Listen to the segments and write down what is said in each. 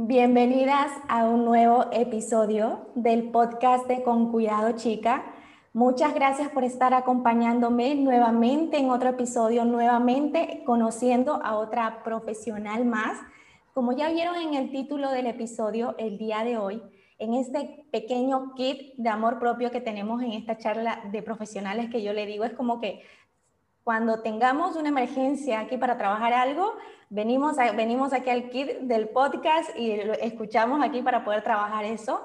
Bienvenidas a un nuevo episodio del podcast de Con Cuidado Chica. Muchas gracias por estar acompañándome nuevamente en otro episodio, nuevamente conociendo a otra profesional más. Como ya vieron en el título del episodio, el día de hoy, en este pequeño kit de amor propio que tenemos en esta charla de profesionales que yo le digo, es como que cuando tengamos una emergencia aquí para trabajar algo, venimos, venimos aquí al kit del podcast y lo escuchamos aquí para poder trabajar eso.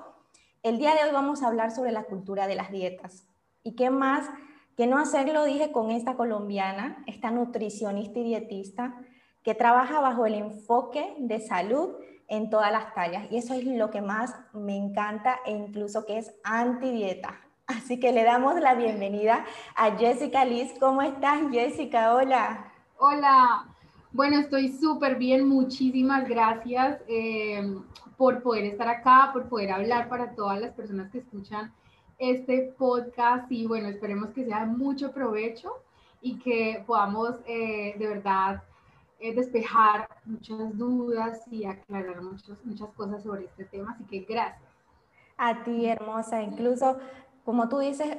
El día de hoy vamos a hablar sobre la cultura de las dietas. ¿Y qué más que no hacerlo? Dije con esta colombiana, esta nutricionista y dietista, que trabaja bajo el enfoque de salud en todas las tallas. Y eso es lo que más me encanta e incluso que es anti-dieta. Así que le damos la bienvenida a Jessica Liz. ¿Cómo estás, Jessica? Hola. Hola. Bueno, estoy súper bien. Muchísimas gracias eh, por poder estar acá, por poder hablar para todas las personas que escuchan este podcast. Y bueno, esperemos que sea de mucho provecho y que podamos eh, de verdad eh, despejar muchas dudas y aclarar muchas, muchas cosas sobre este tema. Así que gracias. A ti, hermosa. Incluso como tú dices,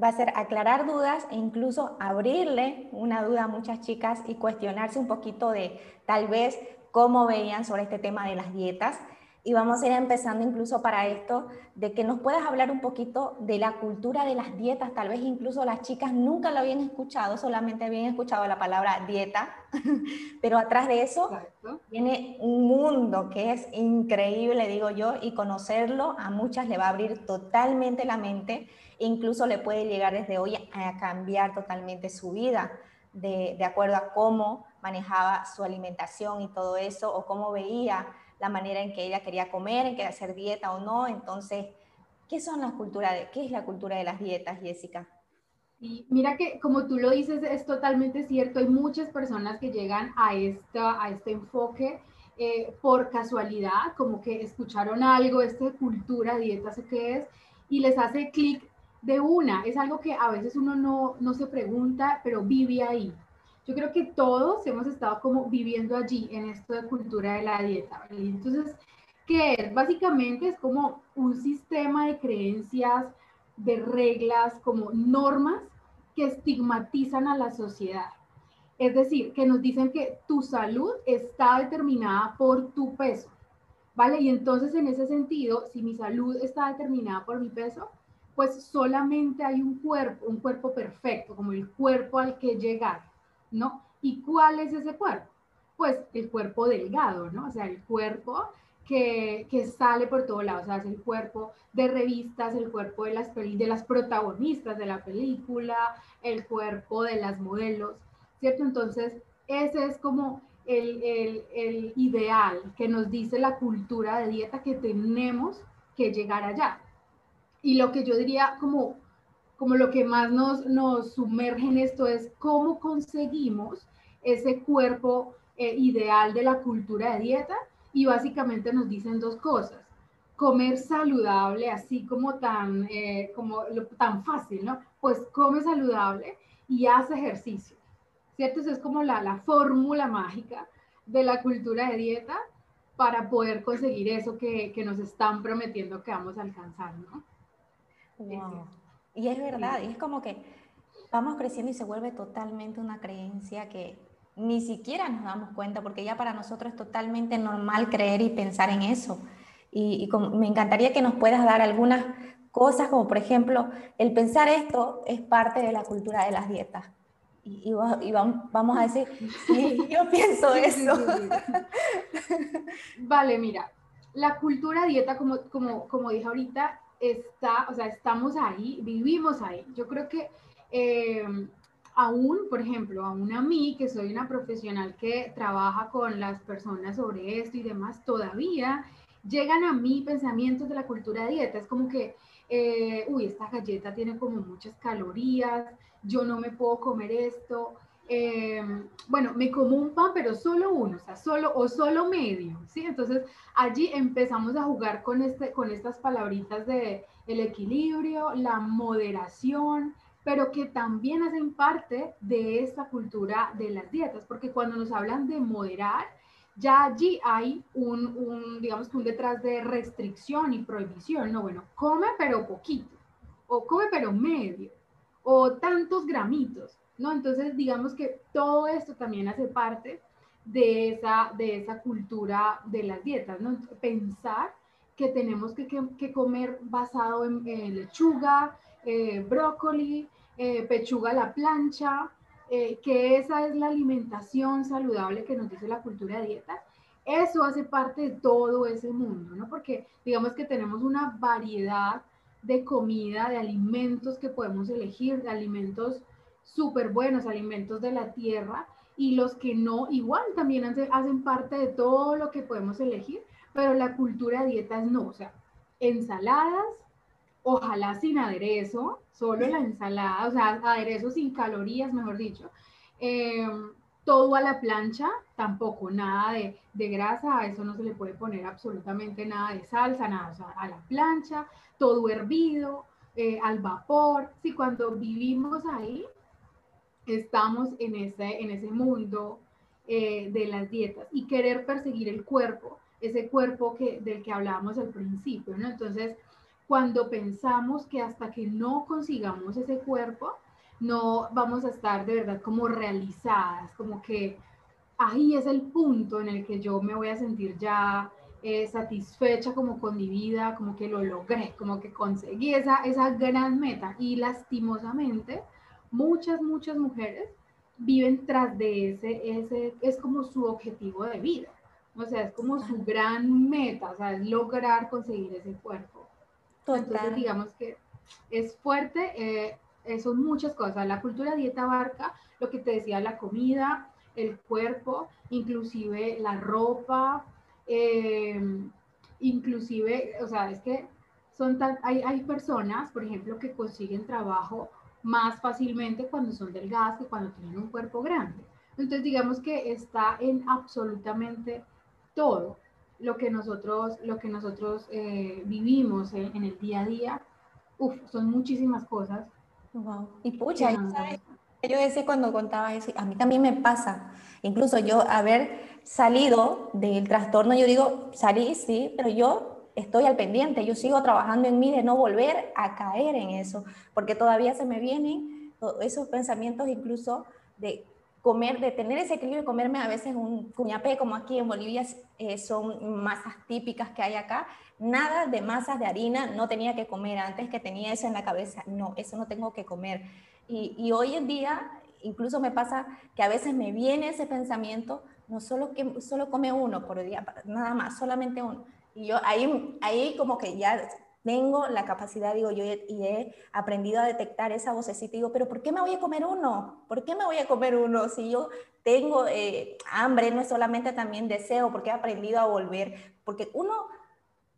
va a ser aclarar dudas e incluso abrirle una duda a muchas chicas y cuestionarse un poquito de tal vez cómo veían sobre este tema de las dietas y vamos a ir empezando incluso para esto, de que nos puedas hablar un poquito de la cultura de las dietas. Tal vez incluso las chicas nunca lo habían escuchado, solamente habían escuchado la palabra dieta, pero atrás de eso tiene un mundo que es increíble, digo yo, y conocerlo a muchas le va a abrir totalmente la mente, incluso le puede llegar desde hoy a cambiar totalmente su vida. De, de acuerdo a cómo manejaba su alimentación y todo eso, o cómo veía la manera en que ella quería comer, en que hacer dieta o no. Entonces, ¿qué son las culturas de, qué es la cultura de las dietas, Jessica? Y mira que como tú lo dices, es totalmente cierto. Hay muchas personas que llegan a, esta, a este enfoque eh, por casualidad, como que escucharon algo, esta cultura, dietas o qué es, y les hace clic de una. Es algo que a veces uno no, no se pregunta, pero vive ahí. Yo creo que todos hemos estado como viviendo allí en esto de cultura de la dieta. Entonces, ¿qué es? Básicamente es como un sistema de creencias, de reglas, como normas que estigmatizan a la sociedad. Es decir, que nos dicen que tu salud está determinada por tu peso, ¿vale? Y entonces en ese sentido, si mi salud está determinada por mi peso, pues solamente hay un cuerpo, un cuerpo perfecto, como el cuerpo al que llegar. ¿No? ¿Y cuál es ese cuerpo? Pues el cuerpo delgado, ¿no? O sea, el cuerpo que, sale por todos lados, o sea, es el cuerpo de revistas, el cuerpo de las, de las protagonistas de la película, el cuerpo de las modelos, ¿cierto? Entonces, ese es como el, el, ideal que nos dice la cultura de dieta que tenemos que llegar allá. Y lo que yo diría como como lo que más nos, nos sumerge en esto es cómo conseguimos ese cuerpo eh, ideal de la cultura de dieta y básicamente nos dicen dos cosas. Comer saludable, así como tan, eh, como tan fácil, ¿no? Pues come saludable y haz ejercicio, ¿cierto? Eso es como la, la fórmula mágica de la cultura de dieta para poder conseguir eso que, que nos están prometiendo que vamos a alcanzar, ¿no? Y es verdad, y es como que vamos creciendo y se vuelve totalmente una creencia que ni siquiera nos damos cuenta, porque ya para nosotros es totalmente normal creer y pensar en eso. Y, me encantaría que nos puedas dar algunas cosas, como por ejemplo, el pensar esto es parte de la cultura de las dietas. Y, y, vamos a decir, sí, yo pienso eso. vale, mira, la cultura dieta, como, como, como dije ahorita, está, o sea, estamos ahí, vivimos ahí. Yo creo que eh, aún, por ejemplo, aún a mí, que soy una profesional que trabaja con las personas sobre esto y demás, todavía llegan a mí pensamientos de la cultura de dieta. Es como que, eh, uy, esta galleta tiene como muchas calorías, yo no me puedo comer esto. Eh, bueno, me como un pan, pero solo uno, o sea, solo o solo medio, ¿sí? Entonces allí empezamos a jugar con, este, con estas palabritas de el equilibrio, la moderación, pero que también hacen parte de esta cultura de las dietas, porque cuando nos hablan de moderar, ya allí hay un, digamos un detrás de restricción y prohibición, no, bueno, come pero poquito, o come pero medio, o tantos gramitos, ¿no? Entonces, digamos que todo esto también hace parte de esa, de esa cultura de las dietas, ¿no? Pensar que tenemos que, que, comer basado en, lechuga, eh, brócoli, eh, pechuga a la plancha, eh, que esa es la alimentación saludable que nos dice la cultura de dieta. Eso hace parte de todo ese mundo, ¿no? Porque digamos que tenemos una variedad de comida, de alimentos que podemos elegir, de alimentos súper buenos, alimentos de la tierra, y los que no, igual también hacen parte de todo lo que podemos elegir, pero la cultura de dietas no, o sea, ensaladas, ojalá sin aderezo, solo la ensalada, o sea, aderezo sin calorías, mejor dicho. Em, todo a la plancha, tampoco nada de, de, grasa, a eso no se le puede poner absolutamente nada de salsa, nada, o sea, a la plancha, todo hervido, eh, al vapor. Sí, cuando vivimos ahí, estamos en ese, en ese mundo eh, de las dietas y querer perseguir el cuerpo ese cuerpo que, del que hablábamos al principio, ¿no? Entonces, cuando pensamos que hasta que no consigamos ese cuerpo, no vamos a estar de verdad como realizadas, como que ahí es el punto en el que yo me voy a sentir ya eh, satisfecha como con mi vida, como que lo logré, como que conseguí esa, esa gran meta. Y lastimosamente, muchas, muchas mujeres viven tras de ese, ese, es como su objetivo de vida. O sea, es como su gran meta, o sea, es lograr conseguir ese cuerpo. Entonces, digamos que es fuerte, eh, son muchas cosas. La cultura dieta abarca lo que te decía, la comida, el cuerpo, inclusive la ropa, eh, inclusive, o sea, es que son tan, hay, hay personas, por ejemplo, que consiguen trabajo más fácilmente cuando son delgadas que cuando tienen un cuerpo grande. Entonces, digamos que está en absolutamente todo lo que nosotros, lo que nosotros eh, vivimos en, el día a día, uf, son muchísimas cosas. Y pucha, yo decía cuando contaba eso, a mí también me pasa, incluso yo haber salido del trastorno, yo digo, salí, sí, pero yo estoy al pendiente, yo sigo trabajando en mí de no volver a caer en eso, porque todavía se me vienen esos pensamientos incluso de comer, de tener ese equilibrio comerme a veces un cuñapé, como aquí en Bolivia eh, son masas típicas que hay acá, nada de masas de harina no tenía que comer antes que tenía eso en la cabeza, no, eso no tengo que comer. Y, y hoy en día incluso me pasa que a veces me viene ese pensamiento, no solo que solo come uno por día, nada más, solamente uno. Y yo ahí, ahí como que ya tengo la capacidad, digo yo, y he aprendido a detectar esa vocecita. Digo, pero ¿por qué me voy a comer uno? ¿Por qué me voy a comer uno? Si yo tengo eh, hambre, no es solamente también deseo, porque he aprendido a volver, porque uno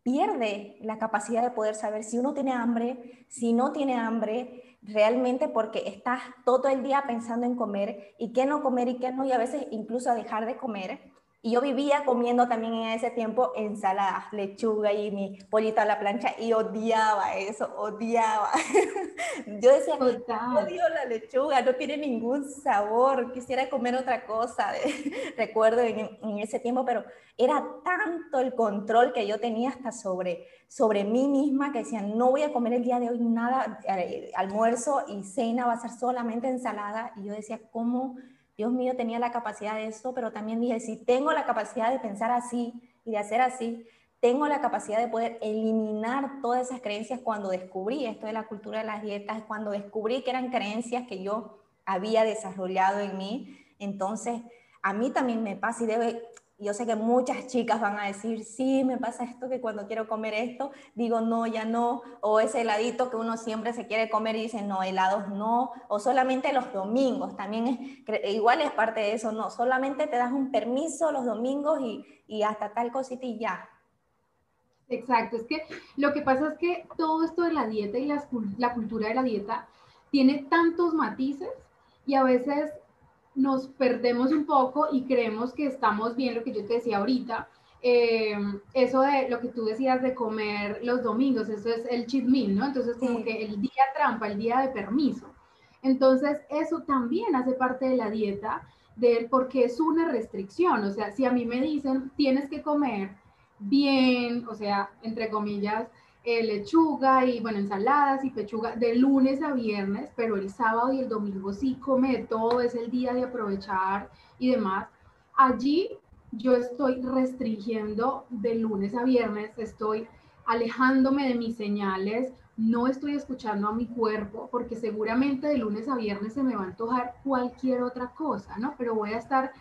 pierde la capacidad de poder saber si uno tiene hambre, si no tiene hambre, realmente porque estás todo el día pensando en comer y qué no comer y qué no, y a veces incluso a dejar de comer y yo vivía comiendo también en ese tiempo ensaladas, lechuga y mi pollito a la plancha y odiaba eso, odiaba. yo decía, odio la lechuga, no tiene ningún sabor, quisiera comer otra cosa. Recuerdo en, en, ese tiempo, pero era tanto el control que yo tenía hasta sobre, sobre mí misma que decía, no voy a comer el día de hoy nada, eh, almuerzo y cena va a ser solamente ensalada. Y yo decía, ¿cómo? Dios mío, tenía la capacidad de eso, pero también dije, si tengo la capacidad de pensar así y de hacer así, tengo la capacidad de poder eliminar todas esas creencias cuando descubrí esto de la cultura de las dietas, cuando descubrí que eran creencias que yo había desarrollado en mí. Entonces, a mí también me pasa y debe, yo sé que muchas chicas van a decir, sí, me pasa esto que cuando quiero comer esto, digo, no, ya no, o ese heladito que uno siempre se quiere comer y dice, no, helados no, o solamente los domingos, también es, igual es parte de eso, no, solamente te das un permiso los domingos y, y hasta tal cosita y ya. Exacto, es que lo que pasa es que todo esto de la dieta y la, la cultura de la dieta tiene tantos matices y a veces nos perdemos un poco y creemos que estamos bien, lo que yo te decía ahorita, eh, eso de lo que tú decías de comer los domingos, eso es el cheat meal, ¿no? Entonces, como que el día trampa, el día de permiso. Entonces, eso también hace parte de la dieta, de, porque es una restricción. O sea, si a mí me dicen, tienes que comer bien, o sea, entre comillas, eh, lechuga y, bueno, ensaladas y pechuga de lunes a viernes, pero el sábado y el domingo sí come todo, es el día de aprovechar y demás. Allí yo estoy restringiendo de lunes a viernes, estoy alejándome de mis señales, no estoy escuchando a mi cuerpo, porque seguramente de lunes a viernes se me va a antojar cualquier otra cosa, ¿no? Pero voy a estar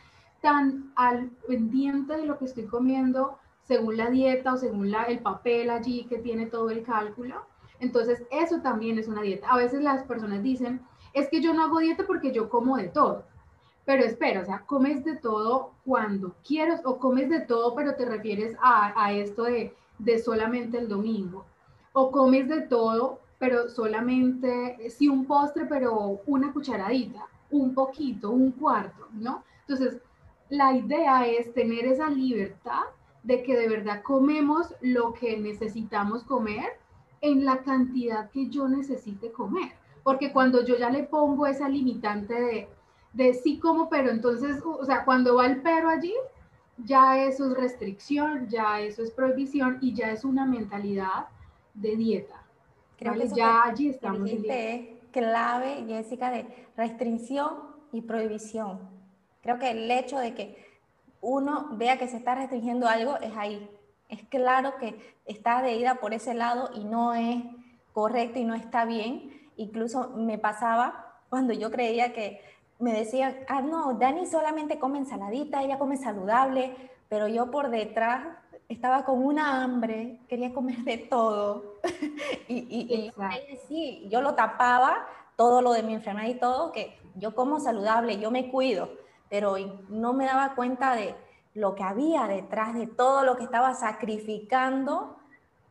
tan al pendiente de lo que estoy comiendo, según la dieta o según la, el papel allí que tiene todo el cálculo. Entonces, eso también es una dieta. A veces las personas dicen, es que yo no hago dieta porque yo como de todo. Pero espera, o sea, comes de todo cuando quieres o comes de todo, pero te refieres a, a esto de, de solamente el domingo. O comes de todo, pero solamente, sí, un postre, pero una cucharadita, un poquito, un cuarto, ¿no? Entonces, la idea es tener esa libertad de que de verdad comemos lo que necesitamos comer en la cantidad que yo necesite comer. Porque cuando yo ya le pongo esa limitante de, de sí como, pero entonces, o sea, cuando va el pero allí, ya eso es restricción, ya eso es prohibición y ya es una mentalidad de dieta. Creo que ya allí estamos. Es clave, Jessica, de restricción y prohibición. Creo que el hecho de que uno vea que se está restringiendo algo, es ahí. Es claro que está de ida por ese lado y no es correcto y no está bien. Incluso me pasaba cuando yo creía que me decían, ah, no, Dani solamente come ensaladita, ella come saludable, pero yo por detrás estaba con una hambre, quería comer de todo. y, y, y sí, yo lo tapaba, todo lo de mi enfermedad y todo, que yo como saludable, yo me cuido pero no me daba cuenta de lo que había detrás de todo lo que estaba sacrificando,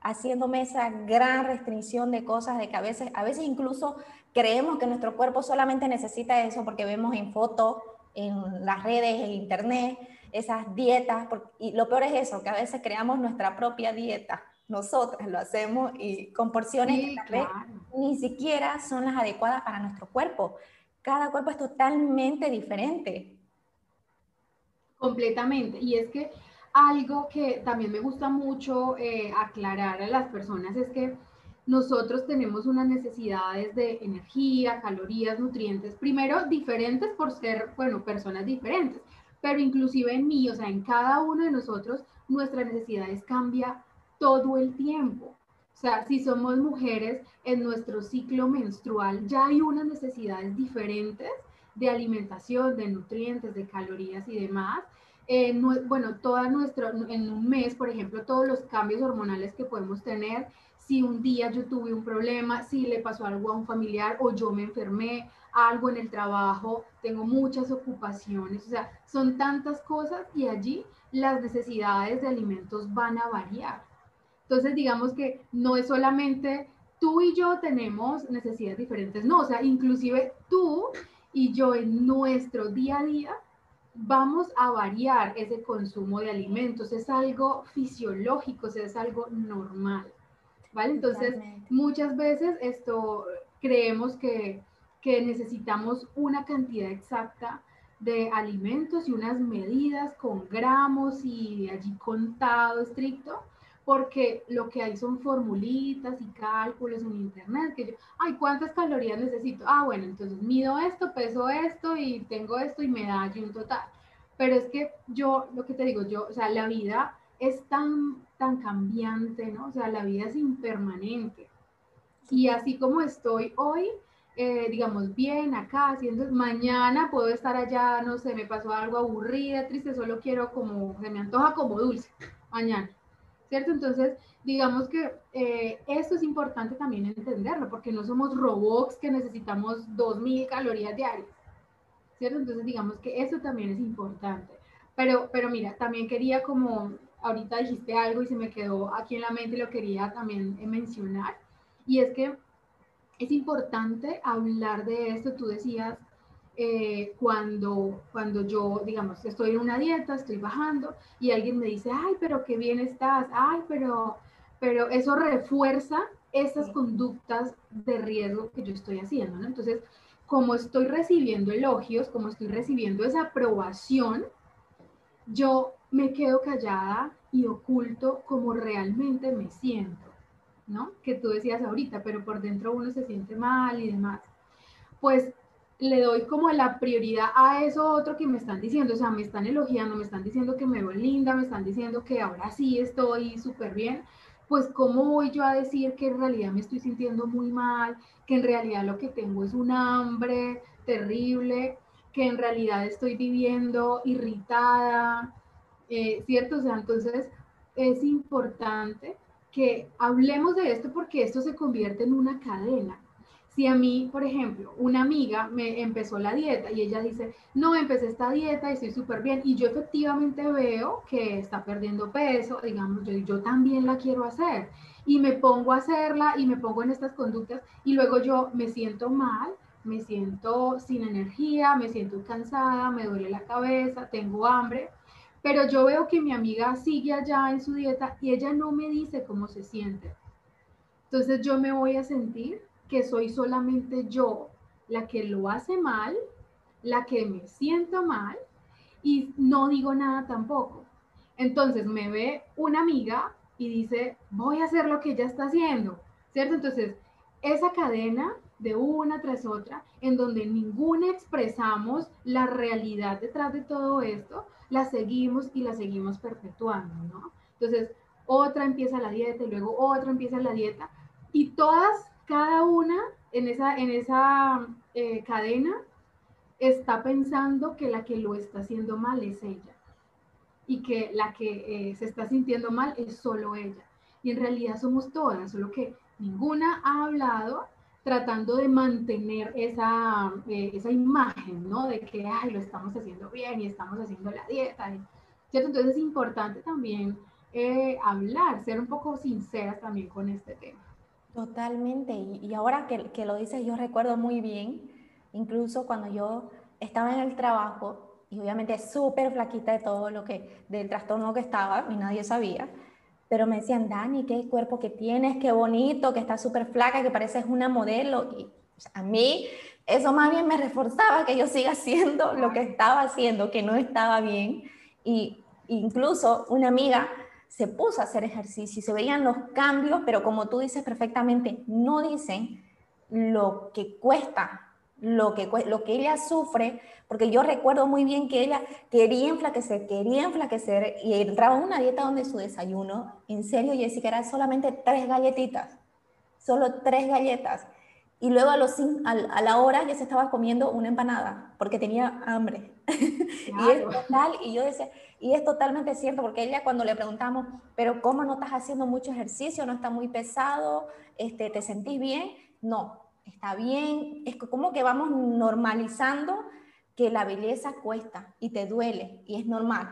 haciéndome esa gran restricción de cosas, de que a veces, a veces incluso creemos que nuestro cuerpo solamente necesita eso porque vemos en fotos, en las redes, en internet, esas dietas, y lo peor es eso, que a veces creamos nuestra propia dieta, nosotras lo hacemos y con porciones que tal vez ni siquiera son las adecuadas para nuestro cuerpo. Cada cuerpo es totalmente diferente. Completamente. Y es que algo que también me gusta mucho eh, aclarar a las personas es que nosotros tenemos unas necesidades de energía, calorías, nutrientes, primero diferentes por ser, bueno, personas diferentes, pero inclusive en mí, o sea, en cada uno de nosotros, nuestras necesidades cambia todo el tiempo. O sea, si somos mujeres, en nuestro ciclo menstrual ya hay unas necesidades diferentes de alimentación, de nutrientes, de calorías y demás. Eh, bueno, toda en un mes, por ejemplo, todos los cambios hormonales que podemos tener, si un día yo tuve un problema, si le pasó algo a un familiar o yo me enfermé, algo en el trabajo, tengo muchas ocupaciones, o sea, son tantas cosas y allí las necesidades de alimentos van a variar. Entonces, digamos que no es solamente tú y yo tenemos necesidades diferentes, no, o sea, inclusive tú y yo en nuestro día a día vamos a variar ese consumo de alimentos. Es algo fisiológico, es algo normal. ¿Vale? Entonces, muchas veces esto creemos que, que necesitamos una cantidad exacta de alimentos y unas medidas con gramos y allí contado estricto, porque lo que hay son formulitas y cálculos en internet, que yo, ay, ¿cuántas calorías necesito? Ah, bueno, entonces mido esto, peso esto y tengo esto y me da allí un total. Pero es que yo, lo que te digo, yo, o sea, la vida es tan, tan cambiante, ¿no? O sea, la vida es impermanente. Y así como estoy hoy, eh, digamos, bien acá, haciendo, mañana puedo estar allá, no sé, me pasó algo aburrida, triste, solo quiero como, se me antoja como dulce, mañana, ¿cierto? Entonces, digamos que eh, esto es importante también entenderlo, porque no somos robots que necesitamos 2.000 calorías diarias, ¿cierto? Entonces, digamos que eso también es importante. Pero, pero mira, también quería como, ahorita dijiste algo y se me quedó aquí en la mente y lo quería también mencionar, y es que es importante hablar de esto. Tú decías, eh, cuando, cuando yo, digamos, estoy en una dieta, estoy bajando y alguien me dice, ay, pero qué bien estás, ay, pero, pero eso refuerza esas conductas de riesgo que yo estoy haciendo, ¿no? Entonces, como estoy recibiendo elogios, como estoy recibiendo esa aprobación, yo me quedo callada y oculto como realmente me siento. ¿no? Que tú decías ahorita, pero por dentro uno se siente mal y demás. Pues le doy como la prioridad a eso otro que me están diciendo, o sea, me están elogiando, me están diciendo que me veo linda, me están diciendo que ahora sí estoy súper bien, pues cómo voy yo a decir que en realidad me estoy sintiendo muy mal, que en realidad lo que tengo es un hambre terrible, que en realidad estoy viviendo irritada, eh, ¿cierto? O sea, entonces es importante que hablemos de esto porque esto se convierte en una cadena. Si a mí, por ejemplo, una amiga me empezó la dieta y ella dice, no, empecé esta dieta y estoy súper bien, y yo efectivamente veo que está perdiendo peso, digamos, yo, yo también la quiero hacer, y me pongo a hacerla y me pongo en estas conductas, y luego yo me siento mal, me siento sin energía, me siento cansada, me duele la cabeza, tengo hambre, pero yo veo que mi amiga sigue allá en su dieta y ella no me dice cómo se siente. Entonces yo me voy a sentir que soy solamente yo la que lo hace mal, la que me siento mal y no digo nada tampoco. Entonces me ve una amiga y dice, voy a hacer lo que ella está haciendo, ¿cierto? Entonces, esa cadena de una tras otra, en donde ninguna expresamos la realidad detrás de todo esto, la seguimos y la seguimos perpetuando, ¿no? Entonces, otra empieza la dieta y luego otra empieza la dieta y todas, cada una en esa, en esa eh, cadena está pensando que la que lo está haciendo mal es ella y que la que eh, se está sintiendo mal es solo ella. Y en realidad somos todas, solo que ninguna ha hablado tratando de mantener esa, eh, esa imagen, ¿no? De que, ay, lo estamos haciendo bien y estamos haciendo la dieta. Entonces es importante también hablar, ser un poco sinceras también con este tema. Totalmente, y, ahora que, lo dices, yo recuerdo muy bien, incluso cuando yo estaba en el trabajo, y obviamente súper flaquita de todo lo que, del trastorno que estaba, y nadie sabía, pero me decían, Dani, qué cuerpo que tienes, qué bonito, que estás súper flaca, que pareces una modelo. Y a mí eso más bien me reforzaba que yo siga haciendo lo que estaba haciendo, que no estaba bien. Y incluso una amiga se puso a hacer ejercicio y se veían los cambios, pero como tú dices perfectamente, no dicen lo que cuesta lo que, lo que ella sufre, porque yo recuerdo muy bien que ella quería enflaquecer, quería enflaquecer y entraba en una dieta donde su desayuno, en serio Jessica, era solamente tres galletitas, solo tres galletas. Y luego a, los, a, la hora ya se estaba comiendo una empanada porque tenía hambre. y es total, y yo decía, y es totalmente cierto, porque ella cuando le preguntamos, pero ¿cómo no estás haciendo mucho ejercicio? ¿No está muy pesado? Este, ¿Te sentís bien? No, está bien, es como que vamos normalizando que la belleza cuesta y te duele y es normal.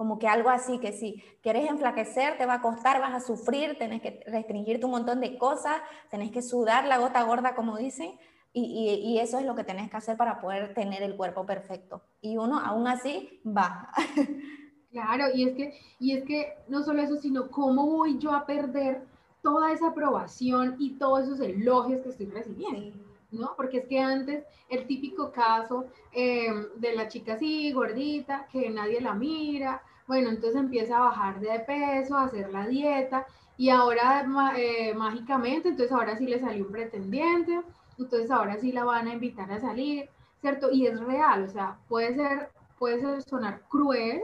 Como que algo así, que si quieres enflaquecer, te va a costar, vas a sufrir, tenés que restringirte un montón de cosas, tenés que sudar la gota gorda, como dicen, y, y, eso es lo que tenés que hacer para poder tener el cuerpo perfecto. Y uno aún así va. Claro, y es que, y es que no solo eso, sino cómo voy yo a perder toda esa aprobación y todos esos elogios que estoy recibiendo. ¿no? Porque es que antes el típico caso em, de la chica así, gordita, que nadie la mira, bueno, entonces empieza a bajar de peso, a hacer la dieta, y ahora eh, mágicamente, entonces ahora sí le salió un pretendiente, entonces ahora sí la van a invitar a salir, ¿cierto? Y es real, o sea, puede ser, puede ser sonar cruel,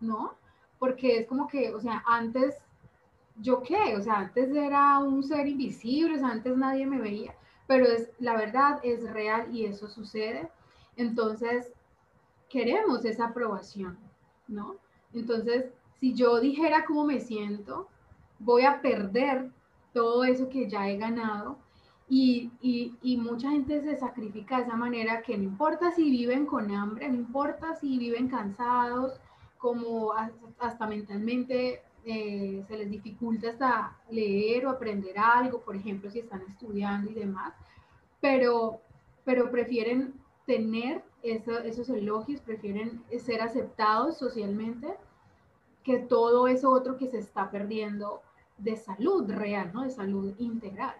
¿no? Porque es como que, o sea, antes ¿yo qué? O sea, antes era un ser invisible, o sea, antes nadie me veía, pero es, la verdad es real y eso sucede. Entonces, queremos esa aprobación, ¿no? Entonces, si yo dijera cómo me siento, voy a perder todo eso que ya he ganado y, mucha gente se sacrifica de esa manera que no importa si viven con hambre, no importa si viven cansados, como hasta, mentalmente eh, se les dificulta hasta leer o aprender algo, por ejemplo, si están estudiando y demás, pero, pero prefieren tener esos elogios, prefieren ser aceptados socialmente que todo eso otro que se está perdiendo de salud real, ¿no? De salud integral.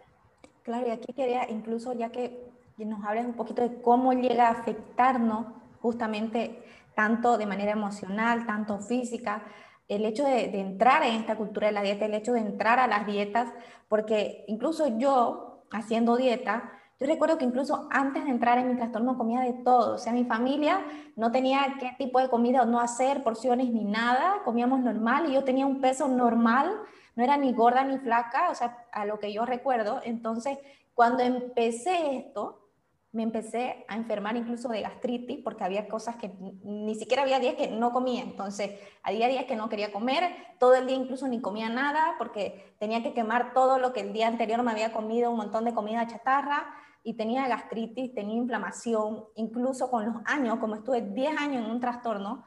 Claro, y aquí quería incluso ya que nos hables un poquito de cómo llega a afectarnos justamente tanto de manera emocional, tanto física, el hecho de, de, entrar en esta cultura de la dieta, el hecho de entrar a las dietas, porque incluso yo haciendo dieta, yo recuerdo que incluso antes de entrar en mi trastorno comía de todo, o sea, mi familia no tenía qué tipo de comida o no hacer, porciones ni nada, comíamos normal y yo tenía un peso normal no era ni gorda ni flaca, o sea, a lo que yo recuerdo. Entonces, cuando empecé esto, me empecé a enfermar incluso de gastritis porque había cosas que ni siquiera había días que no comía. Entonces, había días que no quería comer, todo el día incluso ni comía nada porque tenía que quemar todo lo que el día anterior me había comido, un montón de comida chatarra y tenía gastritis, tenía inflamación, incluso con los años, como estuve 10 años en un trastorno,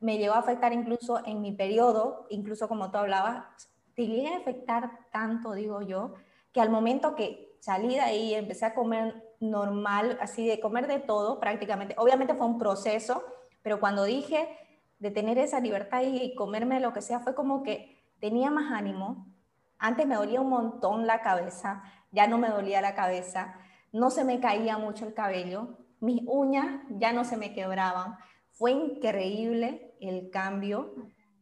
me llegó a afectar incluso en mi periodo, incluso como tú hablabas, te llegué a afectar tanto, digo yo, que al momento que salí de ahí, empecé a comer normal, así de comer de todo prácticamente, obviamente fue un proceso, pero cuando dije de tener esa libertad y comerme lo que sea, fue como que tenía más ánimo. Antes me dolía un montón la cabeza, ya no me dolía la cabeza, no se me caía mucho el cabello, mis uñas ya no se me quebraban. Fue increíble el cambio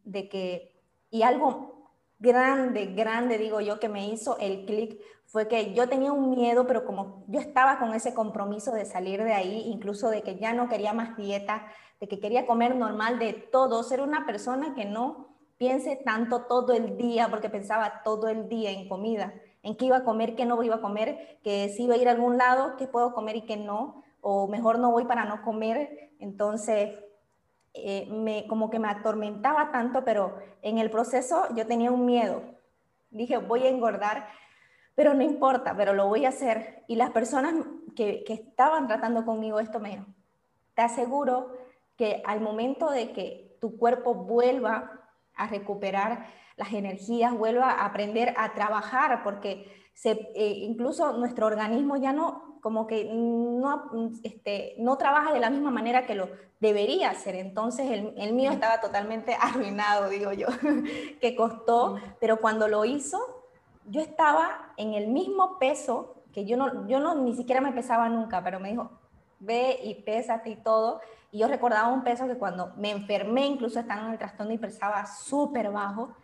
de que, y algo grande, grande, digo yo, que me hizo el clic fue que yo tenía un miedo, pero como yo estaba con ese compromiso de salir de ahí, incluso de que ya no quería más dieta, de que quería comer normal de todo, ser una persona que no piense tanto todo el día, porque pensaba todo el día en comida, en qué iba a comer, qué no iba a comer, que si iba a ir a algún lado, qué puedo comer y qué no, o mejor no voy para no comer. Entonces, eh, me, como que me atormentaba tanto, pero en el proceso yo tenía un miedo. Dije, voy a engordar, pero no importa, pero lo voy a hacer. Y las personas que, que estaban tratando conmigo esto me te aseguro que al momento de que tu cuerpo vuelva a recuperar las energías, vuelva a aprender a trabajar, porque se, eh, incluso nuestro organismo ya no como que no, este, no trabaja de la misma manera que lo debería hacer. Entonces el, el mío estaba totalmente arruinado, digo yo, que costó, pero cuando lo hizo, yo estaba en el mismo peso que yo no, yo no ni siquiera me pesaba nunca, pero me dijo, ve y pésate y todo. Y yo recordaba un peso que cuando me enfermé, incluso estando en el trastorno y pesaba súper bajo.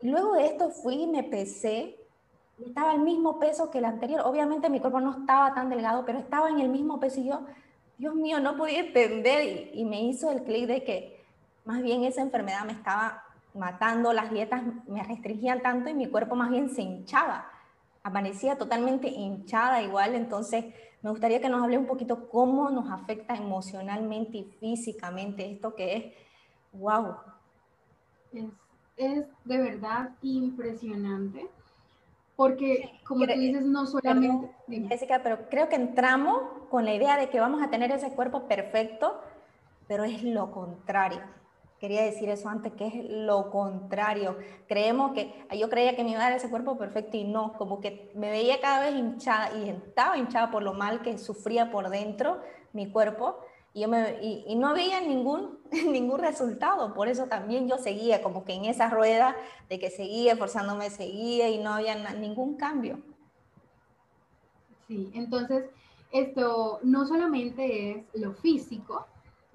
Y luego de esto fui y me pesé estaba el mismo peso que el anterior. Obviamente mi cuerpo no estaba tan delgado, pero estaba en el mismo peso y yo, Dios mío, no podía entender y, me hizo el clic de que más bien esa enfermedad me estaba matando, las dietas me restringían tanto y mi cuerpo más bien se hinchaba, aparecía totalmente hinchada igual, entonces me gustaría que nos hable un poquito cómo nos afecta emocionalmente y físicamente esto que es, wow. Es, es de verdad impresionante porque, como tú dices, no solamente... Jessica, pero creo que entramos con la idea de que vamos a tener ese cuerpo perfecto, pero es lo contrario. Quería decir eso antes, que es lo contrario. Creemos que, yo creía que me iba a dar ese cuerpo perfecto y no, como que me veía cada vez hinchada y estaba hinchada por lo mal que sufría por dentro mi cuerpo y, yo me, y, no había ningún, ningún resultado, por eso también yo seguía como que en esa rueda de que seguía esforzándome, seguía y no había ningún cambio. Sí, entonces esto no solamente es lo físico,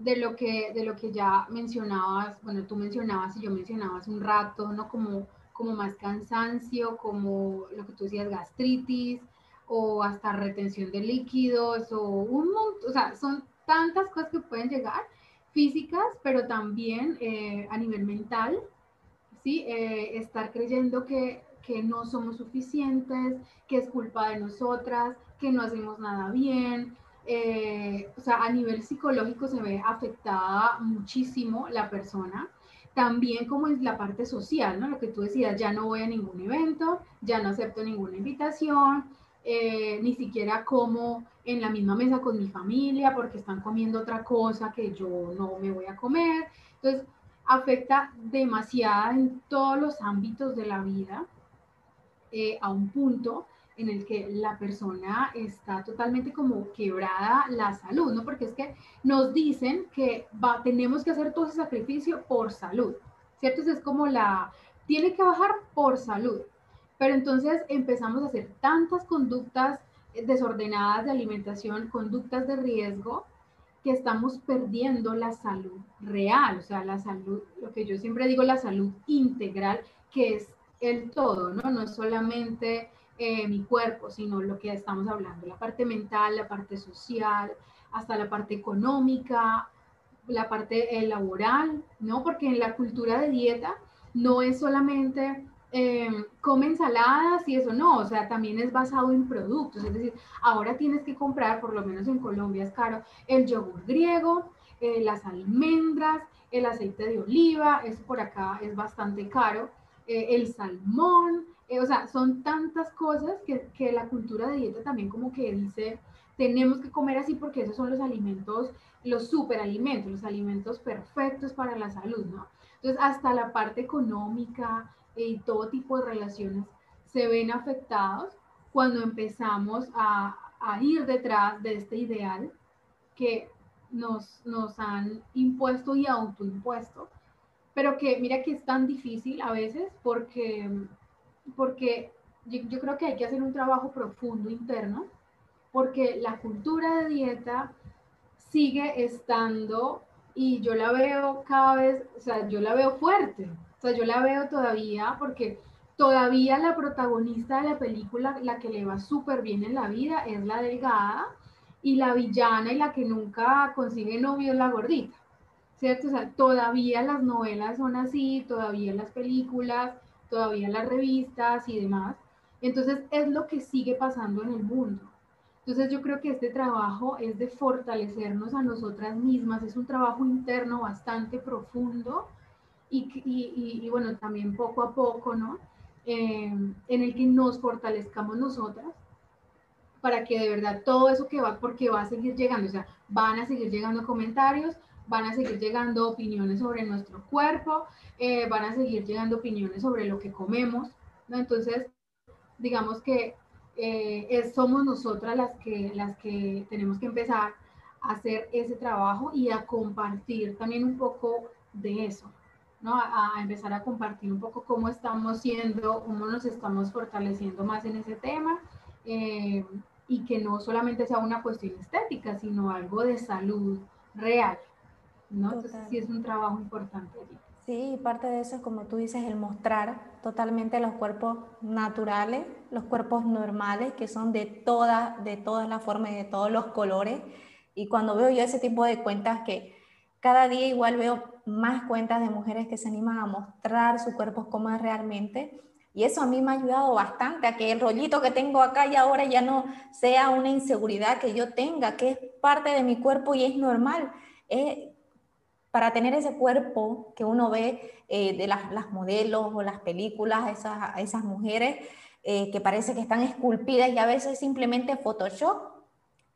de lo que, de lo que ya mencionabas, bueno, tú mencionabas y yo mencionaba hace un rato, ¿no? Como, como más cansancio, como lo que tú decías, gastritis, o hasta retención de líquidos, o un montón, o sea, son tantas cosas que pueden llegar, físicas, pero también eh, a nivel mental, ¿sí? Eh, estar creyendo que, que no somos suficientes, que es culpa de nosotras, que no hacemos nada bien. Eh, o sea, a nivel psicológico se ve afectada muchísimo la persona. También como es la parte social, ¿no? Lo que tú decías, ya no voy a ningún evento, ya no acepto ninguna invitación, eh, ni siquiera como en la misma mesa con mi familia porque están comiendo otra cosa que yo no me voy a comer. Entonces, afecta demasiado en todos los ámbitos de la vida eh, a un punto en el que la persona está totalmente como quebrada la salud, ¿no? Porque es que nos dicen que va, tenemos que hacer todo ese sacrificio por salud, ¿cierto? es como la, tiene que bajar por salud. Pero entonces empezamos a hacer tantas conductas desordenadas de alimentación, conductas de riesgo, que estamos perdiendo la salud real, o sea, la salud, lo que yo siempre digo, la salud integral, que es el todo, ¿no? No es solamente eh, mi cuerpo, sino lo que estamos hablando, la parte mental, la parte social, hasta la parte económica, la parte eh, laboral, ¿no? Porque en la cultura de dieta no es solamente eh, come ensaladas y eso no, o sea, también es basado en productos, es decir, ahora tienes que comprar, por lo menos en Colombia es caro, el yogur griego, eh, las almendras, el aceite de oliva, eso por acá es bastante caro, el salmón, o sea, son tantas cosas que, que la cultura de dieta también como que dice, tenemos que comer así porque esos son los alimentos, los superalimentos, los alimentos perfectos para la salud, ¿no? Entonces, hasta la parte económica, y todo tipo de relaciones se ven afectados cuando empezamos a, ir detrás de este ideal que nos, nos han impuesto y autoimpuesto, pero que mira que es tan difícil a veces porque, porque yo, creo que hay que hacer un trabajo profundo interno, porque la cultura de dieta sigue estando y yo la veo cada vez, o sea, yo la veo fuerte, o sea, yo la veo todavía porque todavía la protagonista de la película, la que le va súper bien en la vida, es la delgada y la villana y la que nunca consigue novio es la gordita. ¿Cierto? O sea, todavía las novelas son así, todavía las películas, todavía las revistas y demás. Entonces es lo que sigue pasando en el mundo. Entonces yo creo que este trabajo es de fortalecernos a nosotras mismas, es un trabajo interno bastante profundo y, bueno, también poco a poco, ¿no? Eh, en el que nos fortalezcamos nosotras para que de verdad todo eso que va, porque va a seguir llegando, o sea, van a seguir llegando comentarios, van a seguir llegando opiniones sobre nuestro cuerpo, eh, van a seguir llegando opiniones sobre lo que comemos, ¿no? Entonces, digamos que eh, somos nosotras las que, las que tenemos que empezar a hacer ese trabajo y a compartir también un poco de eso, a, empezar a compartir un poco cómo estamos siendo, cómo nos estamos fortaleciendo más en ese tema eh, y que no solamente sea una cuestión estética, sino algo de salud real, ¿no? Entonces sí es un trabajo importante allí. Sí, parte de eso es como tú dices, el mostrar totalmente los cuerpos naturales, los cuerpos normales, que son de todas, de todas las formas y de todos los colores. Y cuando veo yo ese tipo de cuentas que cada día igual veo más cuentas de mujeres que se animan a mostrar su cuerpo como es realmente. Y eso a mí me ha ayudado bastante a que el rollito que tengo acá y ahora ya no sea una inseguridad que yo tenga, que es parte de mi cuerpo y es normal. Para tener ese cuerpo que uno ve eh, de las, las, modelos o las películas, esas, esas mujeres eh, que parece que están esculpidas y a veces simplemente Photoshop,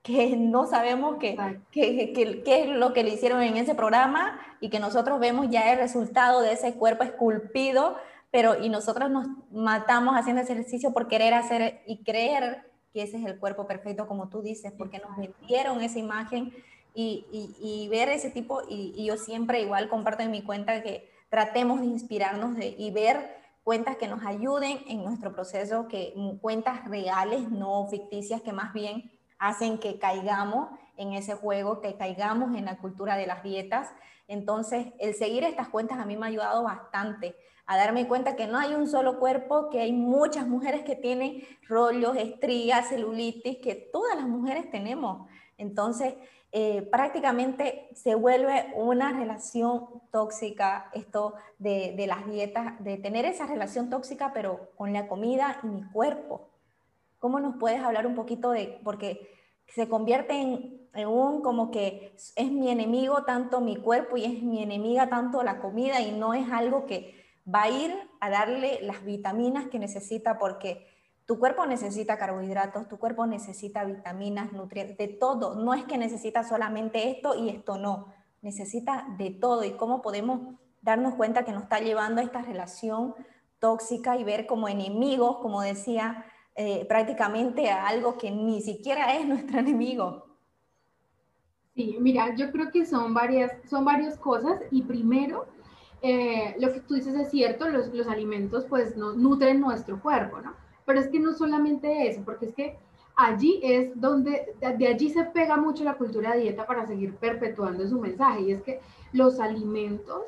que no sabemos qué, qué, qué, es lo que le hicieron en ese programa y que nosotros vemos ya el resultado de ese cuerpo esculpido, pero y nosotros nos matamos haciendo ese ejercicio por querer hacer y creer que ese es el cuerpo perfecto, como tú dices, porque nos metieron esa imagen y, y, ver ese tipo, y, yo siempre igual comparto en mi cuenta que tratemos de inspirarnos de, y ver cuentas que nos ayuden en nuestro proceso, que cuentas reales, no ficticias, que más bien hacen que caigamos en ese juego, que caigamos en la cultura de las dietas. Entonces, el seguir estas cuentas a mí me ha ayudado bastante a darme cuenta que no hay un solo cuerpo, que hay muchas mujeres que tienen rollos, estrías, celulitis, que todas las mujeres tenemos. Entonces, eh, prácticamente se vuelve una relación tóxica esto de, de las dietas, de tener esa relación tóxica, pero con la comida y mi cuerpo. ¿Cómo nos puedes hablar un poquito de, porque se convierte en, en, un como que es mi enemigo tanto mi cuerpo y es mi enemiga tanto la comida y no es algo que va a ir a darle las vitaminas que necesita porque tu cuerpo necesita carbohidratos, tu cuerpo necesita vitaminas, nutrientes, de todo. No es que necesita solamente esto y esto no, necesita de todo. ¿Y cómo podemos darnos cuenta que nos está llevando a esta relación tóxica y ver como enemigos, como decía, eh, prácticamente a algo que ni siquiera es nuestro enemigo? Sí, mira, yo creo que son varias, son varias cosas y primero, eh, lo que tú dices es cierto, los, los alimentos pues nos nutren nuestro cuerpo, ¿no? Pero es que no solamente eso, porque es que allí es donde, de allí se pega mucho la cultura de dieta para seguir perpetuando su mensaje, y es que los alimentos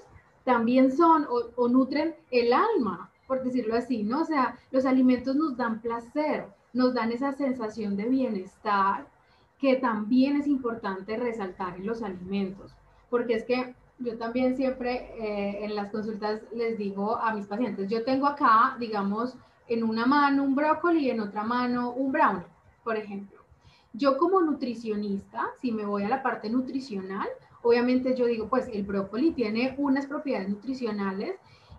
también son o, nutren el alma, por decirlo así, ¿no? O sea, los alimentos nos dan placer, nos dan esa sensación de bienestar que también es importante resaltar en los alimentos, porque es que yo también siempre eh, en las consultas les digo a mis pacientes, yo tengo acá, digamos, en una mano un brócoli y en otra mano un brownie, por ejemplo. Yo como nutricionista, si me voy a la parte nutricional, obviamente yo digo, pues el brócoli tiene unas propiedades nutricionales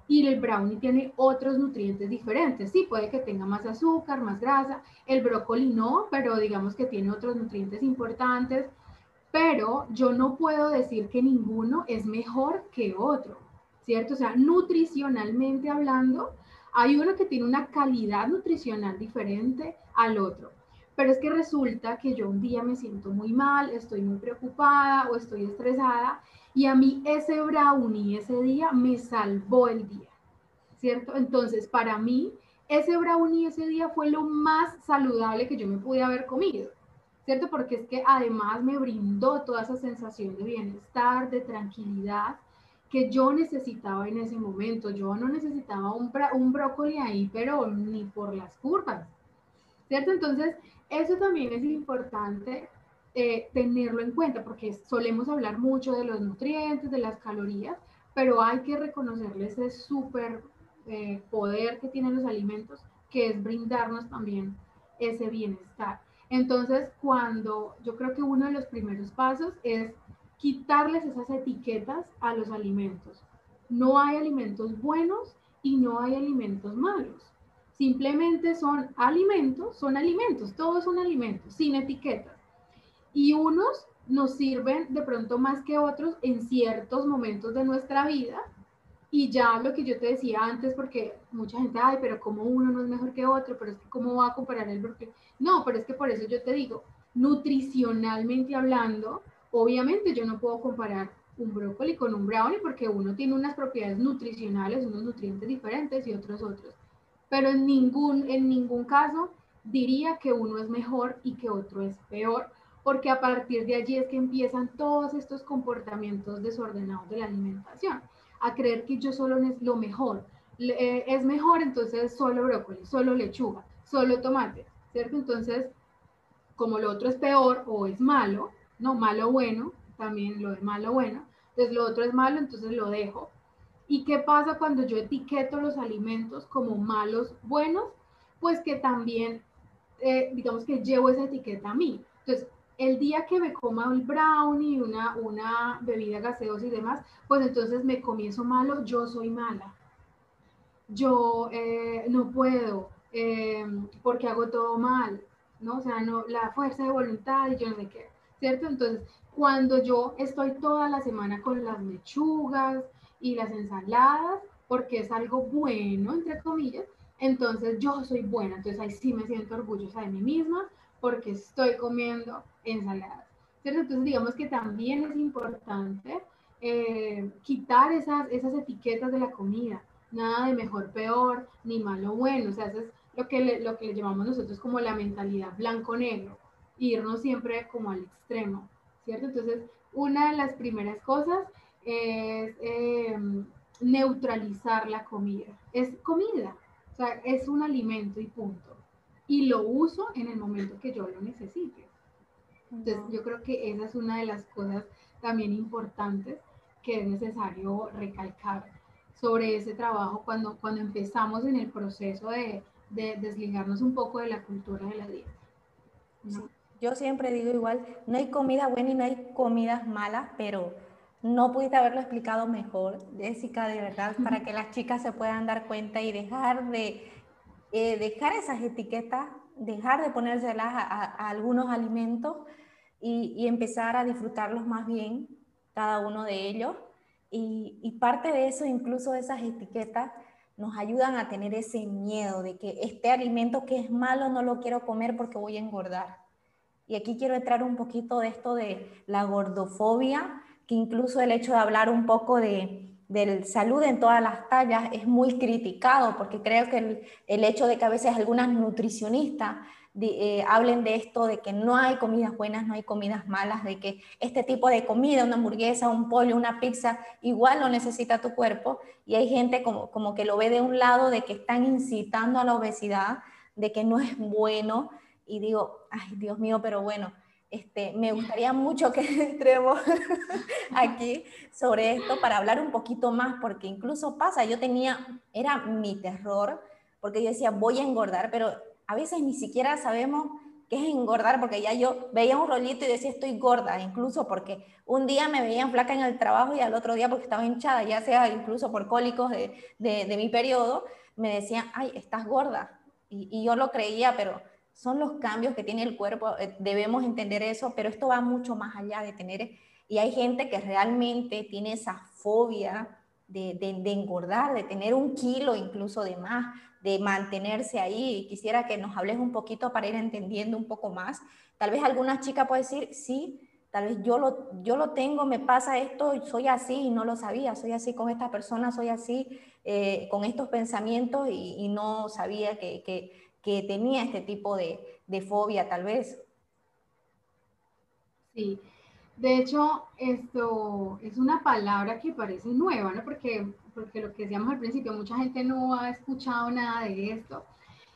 y el brownie tiene otros nutrientes diferentes. Sí, puede que tenga más azúcar, más grasa, el brócoli no, pero digamos que tiene otros nutrientes importantes, pero yo no puedo decir que ninguno es mejor que otro, ¿cierto? O sea, nutricionalmente hablando, hay uno que tiene una calidad nutricional diferente al otro. Pero es que resulta que yo un día me siento muy mal, estoy muy preocupada o estoy estresada y a mí ese brownie ese día me salvó el día, ¿cierto? Entonces, para mí, ese brownie ese día fue lo más saludable que yo me pude haber comido, ¿cierto? Porque es que además me brindó toda esa sensación de bienestar, de tranquilidad que yo necesitaba en ese momento. Yo no necesitaba un, un brócoli ahí, pero ni por las curvas, ¿cierto? Entonces, eso también es importante eh, tenerlo en cuenta, porque solemos hablar mucho de los nutrientes, de las calorías, pero hay que reconocerle ese súper eh, poder que tienen los alimentos, que es brindarnos también ese bienestar. Entonces, cuando yo creo que uno de los primeros pasos es quitarles esas etiquetas a los alimentos. No hay alimentos buenos y no hay alimentos malos. Simplemente son alimentos, son alimentos, todos son alimentos, sin etiquetas. Y unos nos sirven de pronto más que otros en ciertos momentos de nuestra vida. Y ya lo que yo te decía antes, porque mucha gente, ay, pero como uno no es mejor que otro, pero es que cómo va a comparar el brócoli. No, pero es que por eso yo te digo, nutricionalmente hablando, Obviamente yo no puedo comparar un brócoli con un brownie porque uno tiene unas propiedades nutricionales, unos nutrientes diferentes y otros otros. Pero en ningún, en ningún caso diría que uno es mejor y que otro es peor, porque a partir de allí es que empiezan todos estos comportamientos desordenados de la alimentación, a creer que yo solo es lo mejor. Eh, es mejor entonces solo brócoli, solo lechuga, solo tomate, ¿cierto? Entonces, como lo otro es peor o es malo, no, malo bueno, también lo de malo bueno, entonces lo otro es malo, entonces lo dejo. ¿Y qué pasa cuando yo etiqueto los alimentos como malos buenos? Pues que también, eh, digamos que llevo esa etiqueta a mí. Entonces, el día que me coma un brownie, una, una bebida gaseosa y demás, pues entonces me comienzo malo, yo soy mala. Yo eh, no puedo, eh, porque hago todo mal, ¿no? O sea, no, la fuerza de voluntad y yo no sé qué. ¿Cierto? Entonces, cuando yo estoy toda la semana con las lechugas y las ensaladas, porque es algo bueno, entre comillas, entonces yo soy buena, entonces ahí sí me siento orgullosa de mí misma porque estoy comiendo ensaladas. ¿cierto? Entonces, digamos que también es importante eh, quitar esas, esas etiquetas de la comida, nada de mejor, peor, ni malo, bueno, o sea, eso es lo que, lo que le llamamos nosotros como la mentalidad blanco-negro irnos siempre como al extremo, ¿cierto? Entonces, una de las primeras cosas es em, neutralizar la comida. Es comida, o sea, es un alimento y punto. Y lo uso en el momento que yo lo necesite. Entonces, yo creo que esa es una de las cosas también importantes que es necesario recalcar sobre ese trabajo cuando, cuando empezamos en el proceso de, de desligarnos un poco de la cultura de la dieta. Yo siempre digo igual, no hay comida buena y no hay comidas malas, pero no pudiste haberlo explicado mejor, Jessica, de verdad, para que las chicas se puedan dar cuenta y dejar de eh, dejar esas etiquetas, dejar de ponérselas a, algunos alimentos y, y, empezar a disfrutarlos más bien, cada uno de ellos. Y, y parte de eso, incluso esas etiquetas, nos ayudan a tener ese miedo de que este alimento que es malo no lo quiero comer porque voy a engordar. Y aquí quiero entrar un poquito de esto de la gordofobia, que incluso el hecho de hablar un poco de, del salud en todas las tallas es muy criticado, porque creo que el, hecho de que a veces algunas nutricionistas eh, hablen de esto, de que no hay comidas buenas, no hay comidas malas, de que este tipo de comida, una hamburguesa, un pollo, una pizza, igual lo necesita tu cuerpo, y hay gente como, como que lo ve de un lado, de que están incitando a la obesidad, de que no es bueno, y digo, ay Dios mío, pero bueno, este, me gustaría mucho que entremos aquí sobre esto para hablar un poquito más, porque incluso pasa, yo tenía, era mi terror, porque yo decía, voy a engordar, pero a veces ni siquiera sabemos qué es engordar, porque ya yo veía un rolito y decía, estoy gorda, incluso porque un día me veían flaca en el trabajo y al otro día porque estaba hinchada, ya sea incluso por cólicos de, de, mi periodo, me decían, ay, estás gorda. Y, y yo lo creía, pero son los cambios que tiene el cuerpo, eh, debemos entender eso, pero esto va mucho más allá de tener, y hay gente que realmente tiene esa fobia de, de, engordar, de tener un kilo incluso de más, de mantenerse ahí. Quisiera que nos hables un poquito para ir entendiendo un poco más. Tal vez alguna chica puede decir, sí, tal vez yo lo, yo lo tengo, me pasa esto, soy así y no lo sabía, soy así con esta persona, soy así eh, con estos pensamientos y, no sabía que que tenía este tipo de, de fobia tal vez. Sí, de hecho, esto es una palabra que parece nueva, ¿no? Porque, porque lo que decíamos al principio, mucha gente no ha escuchado nada de esto.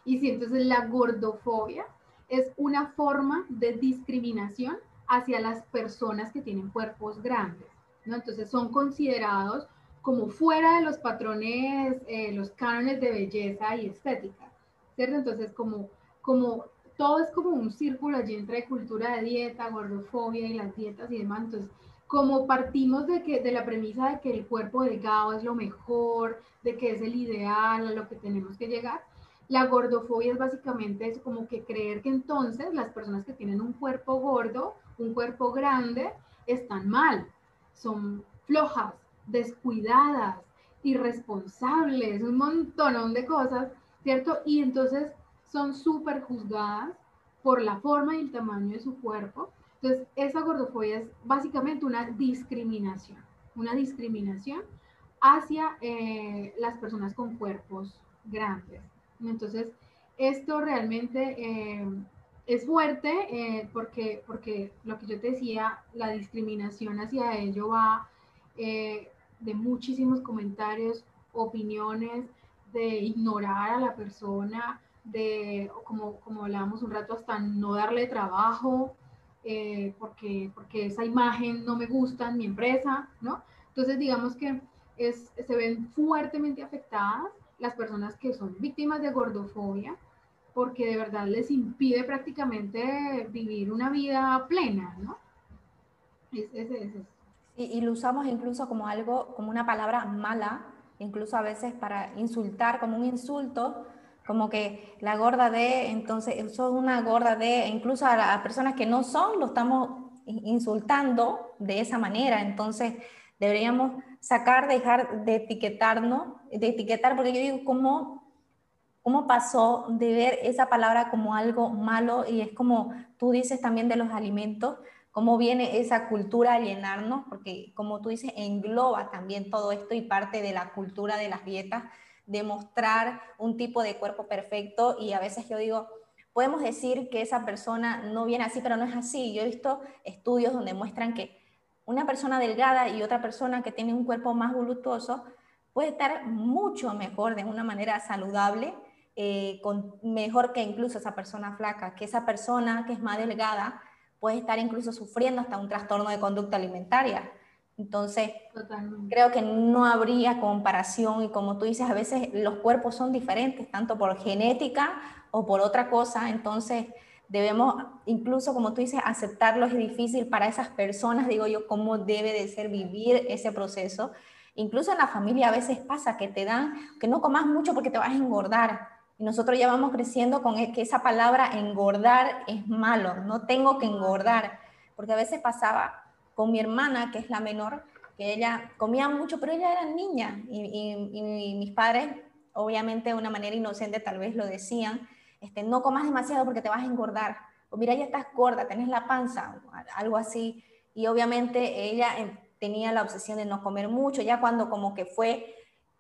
Y si entonces la gordofobia es una forma de discriminación hacia las personas que tienen cuerpos grandes, ¿no? Entonces son considerados como fuera de los patrones, eh, los cánones de belleza y estética. ¿Cierto? Entonces, como, como todo es como un círculo allí entre cultura de dieta, gordofobia y las dietas y demás, entonces, como partimos de, que, de la premisa de que el cuerpo delgado es lo mejor, de que es el ideal, a lo que tenemos que llegar, la gordofobia es básicamente eso, como que creer que entonces las personas que tienen un cuerpo gordo, un cuerpo grande, están mal, son flojas, descuidadas, irresponsables, un montón de cosas ¿cierto? Y entonces son súper juzgadas por la forma y el tamaño de su cuerpo. Entonces, esa gordofobia es básicamente una discriminación, una discriminación hacia eh, las personas con cuerpos grandes. Entonces, esto realmente eh, es fuerte eh, porque, porque lo que yo te decía, la discriminación hacia ello va de muchísimos comentarios, opiniones, de ignorar a la persona, de, como, como hablábamos un rato, hasta no darle trabajo, eh, porque, porque esa imagen no me gusta en mi empresa, ¿no? Entonces, digamos que es, se ven fuertemente afectadas las personas que son víctimas de gordofobia, porque de verdad les impide prácticamente vivir una vida plena, ¿no? Es, y, y, lo usamos incluso como algo, como una palabra mala incluso a veces para insultar, como un insulto, como que la gorda de, entonces, sos una gorda de, incluso a, las personas que no son, lo estamos insultando de esa manera, entonces deberíamos sacar, dejar de etiquetarnos, de etiquetar, porque yo digo, ¿cómo, cómo pasó de ver esa palabra como algo malo? Y es como tú dices también de los alimentos, cómo viene esa cultura a llenarnos, porque como tú dices, engloba también todo esto y parte de la cultura de las dietas, de mostrar un tipo de cuerpo perfecto y a veces yo digo, podemos decir que esa persona no viene así, pero no es así. Yo he visto estudios donde muestran que una persona delgada y otra persona que tiene un cuerpo más voluptuoso puede estar mucho mejor de una manera saludable, eh, con, mejor que incluso esa persona flaca, que esa persona que es más delgada puede estar incluso sufriendo hasta un trastorno de conducta alimentaria. Entonces, creo que no habría comparación y como tú dices, a veces los cuerpos son diferentes, tanto por genética o por otra cosa, entonces debemos, incluso como tú dices, aceptarlo es difícil para esas personas, digo yo, cómo debe de ser vivir ese proceso. Incluso en la familia a veces pasa que te dan, que no comas mucho porque te vas a engordar. Y nosotros ya vamos creciendo con e, que esa palabra engordar es malo, no tengo que engordar, porque a veces pasaba con mi hermana, que es la menor, que ella comía mucho, pero ella era niña y, mis padres, obviamente de una manera inocente tal vez lo decían, este, no comas demasiado porque te vas a engordar, o mira, ya estás gorda, tenés la panza, algo así. Y obviamente ella em, tenía la obsesión de no comer mucho, ya cuando como que fue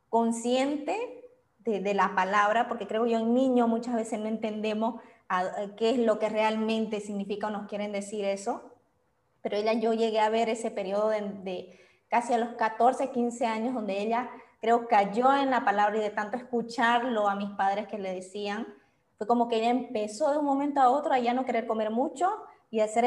consciente de, de la palabra, porque creo yo en niño muchas veces no entendemos qué es lo que realmente significa o nos quieren decir eso, pero ella, yo llegué a ver ese periodo de, casi a los 14, 15 años, donde ella creo cayó en la palabra y de tanto escucharlo a mis padres que le decían, fue como que ella empezó de un momento a otro a ya no querer comer mucho y hacer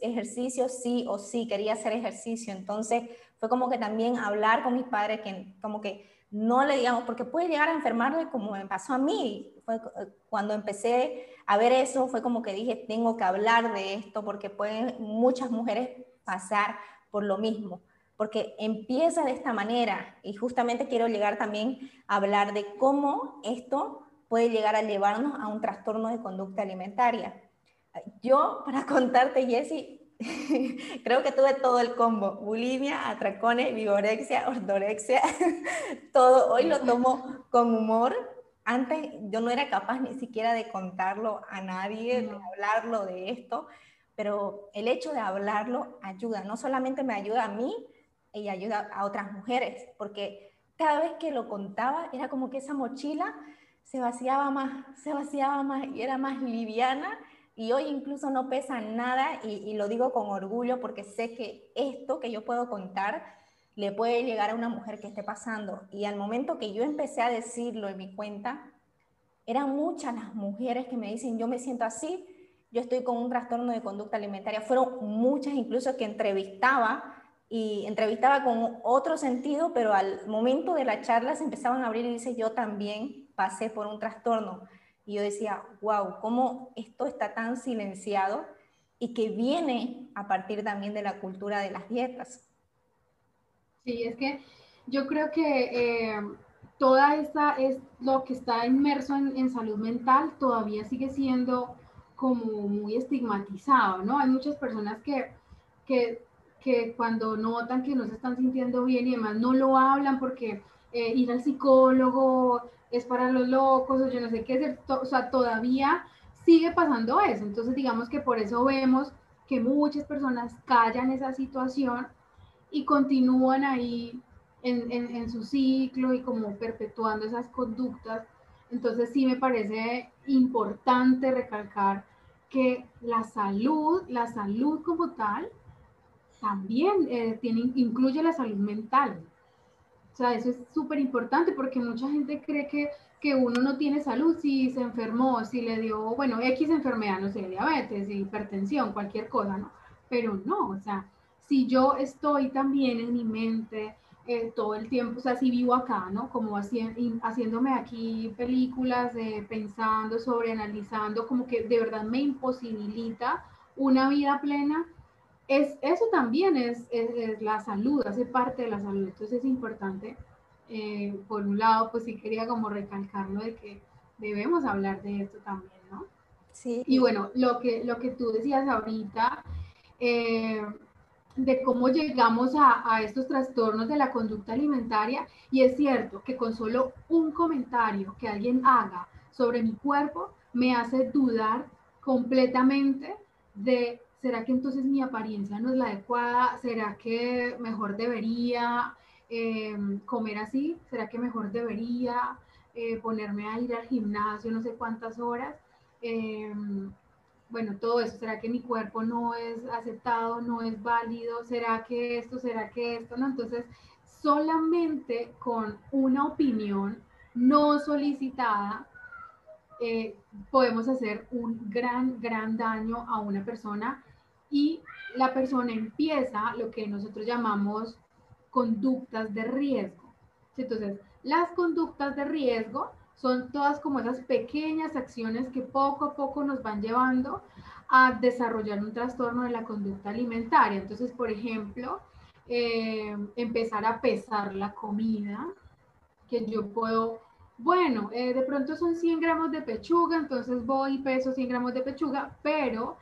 ejercicio sí o sí, quería hacer ejercicio. Entonces fue como que también hablar con mis padres, que como que no le digamos, porque puede llegar a enfermarle como me pasó a mí. Fue cuando empecé a ver eso, fue como que dije, tengo que hablar de esto porque pueden muchas mujeres pasar por lo mismo, porque empieza de esta manera y justamente quiero llegar también a hablar de cómo esto puede llegar a llevarnos a un trastorno de conducta alimentaria. Yo, para contarte, Jessie, creo que tuve todo el combo, bulimia, atracones, vigorexia, ortorexia, todo. Hoy lo tomo con humor, antes yo no era capaz ni siquiera de contarlo a nadie, de hablarlo de esto, pero el hecho de hablarlo ayuda, no solamente me ayuda a mí, y ayuda a otras mujeres, porque cada vez que lo contaba era como que esa mochila se vaciaba más, se vaciaba más y era más liviana y hoy incluso no pesa nada y, lo digo con orgullo porque sé que esto que yo puedo contar le puede llegar a una mujer que esté pasando. Y al momento que yo empecé a decirlo en mi cuenta, eran muchas las mujeres que me dicen, yo me siento así, yo estoy con un trastorno de conducta alimentaria. Fueron muchas incluso que entrevistaba y entrevistaba con otro sentido, pero al momento de la charla se empezaban a abrir y dice, yo también pasé por un trastorno. Y yo decía, wow, cómo esto está tan silenciado y que viene a partir también de la cultura de las dietas. Sí, es que yo creo que eh, toda esta es lo que está inmerso en, salud mental todavía sigue siendo como muy estigmatizado, ¿no? Hay muchas personas que, que, que cuando notan que no se están sintiendo bien y demás no lo hablan porque eh, ir al psicólogo es para los locos o yo no sé qué, o sea, todavía sigue pasando eso. Entonces, digamos que por eso vemos que muchas personas callan esa situación y continúan ahí en, en, su ciclo y como perpetuando esas conductas. Entonces sí me parece importante recalcar que la salud, la salud como tal, también eh, tiene, incluye la salud mental. O sea, eso es súper importante porque mucha gente cree que, que, uno no tiene salud si se enfermó, si le dio, bueno, X enfermedad, no sé, diabetes, hipertensión, cualquier cosa, ¿no? Pero no, o sea, si yo estoy también en mi mente eh, todo el tiempo, o sea, si vivo acá, ¿no? Como haciéndome aquí películas, pensando sobre, analizando, como que de verdad me imposibilita una vida plena, es, eso también es, es, la salud, hace parte de la salud. Entonces es importante, eh, por un lado, pues sí quería como recalcarlo de que debemos hablar de esto también, ¿no? Sí. Y bueno, lo que, lo que tú decías ahorita, eh, de cómo llegamos a, estos trastornos de la conducta alimentaria y es cierto que con solo un comentario que alguien haga sobre mi cuerpo me hace dudar completamente de, ¿será que entonces mi apariencia no es la adecuada? ¿Será que mejor debería em, comer así? ¿Será que mejor debería eh, ponerme a ir al gimnasio no sé cuántas horas? Em, bueno, todo eso, ¿será que mi cuerpo no es aceptado, no es válido? ¿Será que esto, será que esto? No, entonces solamente con una opinión no solicitada eh, podemos hacer un gran, gran daño a una persona y la persona empieza lo que nosotros llamamos conductas de riesgo. Entonces, las conductas de riesgo son todas como esas pequeñas acciones que poco a poco nos van llevando a desarrollar un trastorno de la conducta alimentaria. Entonces, por ejemplo, eh, empezar a pesar la comida, que yo puedo, bueno, eh, de pronto son 100 gramos de pechuga, entonces voy y peso 100 gramos de pechuga, pero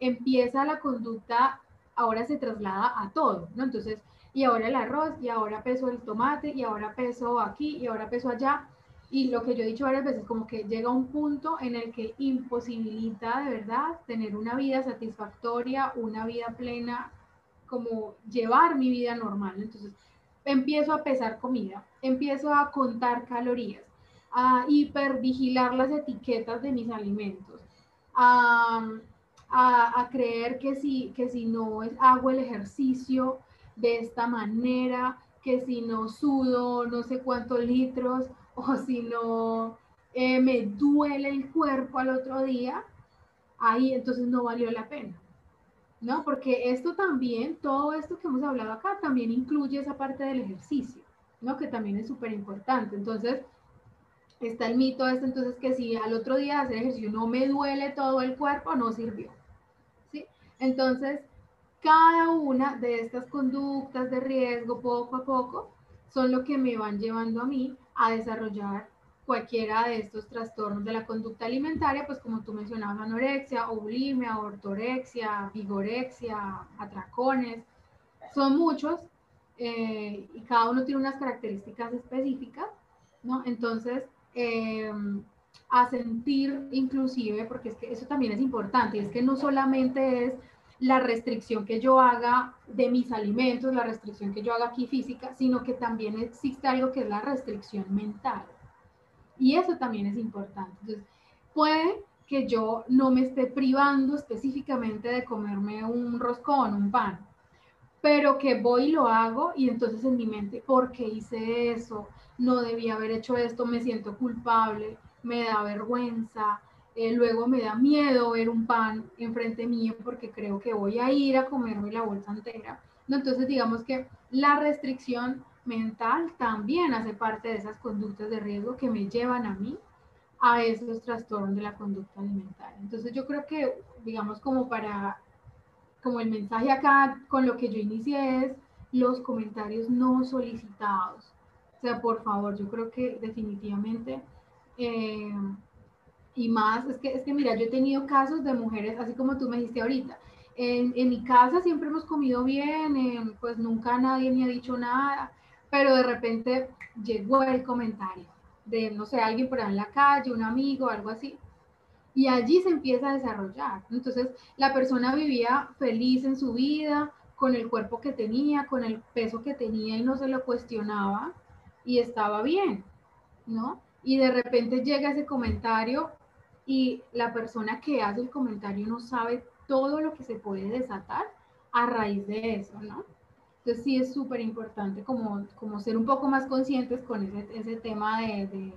empieza la conducta, ahora se traslada a todo, ¿no? Entonces, y ahora el arroz, y ahora peso el tomate, y ahora peso aquí, y ahora peso allá. Y lo que yo he dicho varias veces, como que llega un punto en el que imposibilita de verdad tener una vida satisfactoria, una vida plena, como llevar mi vida normal. Entonces, empiezo a pesar comida, empiezo a contar calorías, a hipervigilar las etiquetas de mis alimentos, a, a, creer que si, que si no hago el ejercicio de esta manera, que si no sudo no sé cuántos litros o si no eh, me duele el cuerpo al otro día, ahí entonces no valió la pena. ¿No? Porque esto también, todo esto que hemos hablado acá, también incluye esa parte del ejercicio, ¿no? Que también es súper importante. Entonces, está el mito este, entonces, que si al otro día de hacer ejercicio no me duele todo el cuerpo, no sirvió. Entonces, cada una de estas conductas de riesgo, poco a poco, son lo que me van llevando a mí a desarrollar cualquiera de estos trastornos de la conducta alimentaria, pues como tú mencionabas, anorexia, bulimia, ortorexia, vigorexia, atracones, son muchos eh, y cada uno tiene unas características específicas, ¿no? Entonces, eh, a sentir inclusive, porque es que eso también es importante, es que no solamente es la restricción que yo haga de mis alimentos, la restricción que yo haga aquí física, sino que también existe algo que es la restricción mental. Y eso también es importante. Entonces, puede que yo no me esté privando específicamente de comerme un roscón, un pan, pero que voy y lo hago y entonces en mi mente, ¿por qué hice eso? No debía haber hecho esto, me siento culpable, me da vergüenza, eh, luego me da miedo ver un pan enfrente mío porque creo que voy a ir a comerme la bolsa entera. Entonces, digamos que la restricción mental también hace parte de esas conductas de riesgo que me llevan a mí a esos trastornos de la conducta alimentaria. Entonces, yo creo que, digamos, como para, como el mensaje acá con lo que yo inicié es los comentarios no solicitados. O sea, por favor, yo creo que definitivamente eh, y más, es que, es que mira, yo he tenido casos de mujeres, así como tú me dijiste ahorita, en, mi casa siempre hemos comido bien, pues nunca nadie me ha dicho nada, pero de repente llegó el comentario de, no sé, alguien por ahí en la calle, un amigo, algo así. Y allí se empieza a desarrollar. Entonces, la persona vivía feliz en su vida, con el cuerpo que tenía, con el peso que tenía y no se lo cuestionaba y estaba bien, ¿no? Y de repente llega ese comentario y la persona que hace el comentario no sabe todo lo que se puede desatar a raíz de eso, ¿no? Entonces sí es súper importante como, como ser un poco más conscientes con ese, ese tema de,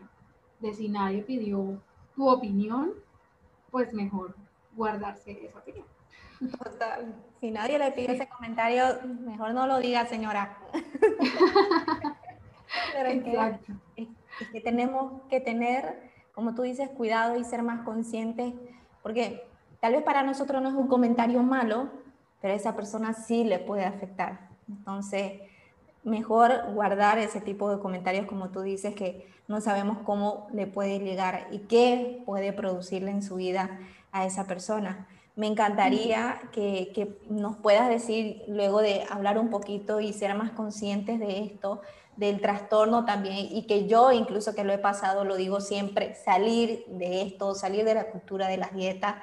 de, si nadie pidió tu opinión, pues mejor guardarse esa opinión. Total. Si nadie le pide ese comentario, mejor no lo diga, señora. Exacto. Es que tenemos que tener como tú dices, cuidado y ser más conscientes, porque tal vez para nosotros no es un comentario malo, pero a esa persona sí le puede afectar. Entonces, mejor guardar ese tipo de comentarios, como tú dices, que no sabemos cómo le puede llegar y qué puede producirle en su vida a esa persona. Me encantaría que, que, nos puedas decir, luego de hablar un poquito y ser más conscientes de esto, del trastorno también y que yo incluso que lo he pasado, lo digo siempre, salir de esto, salir de la cultura de las dietas,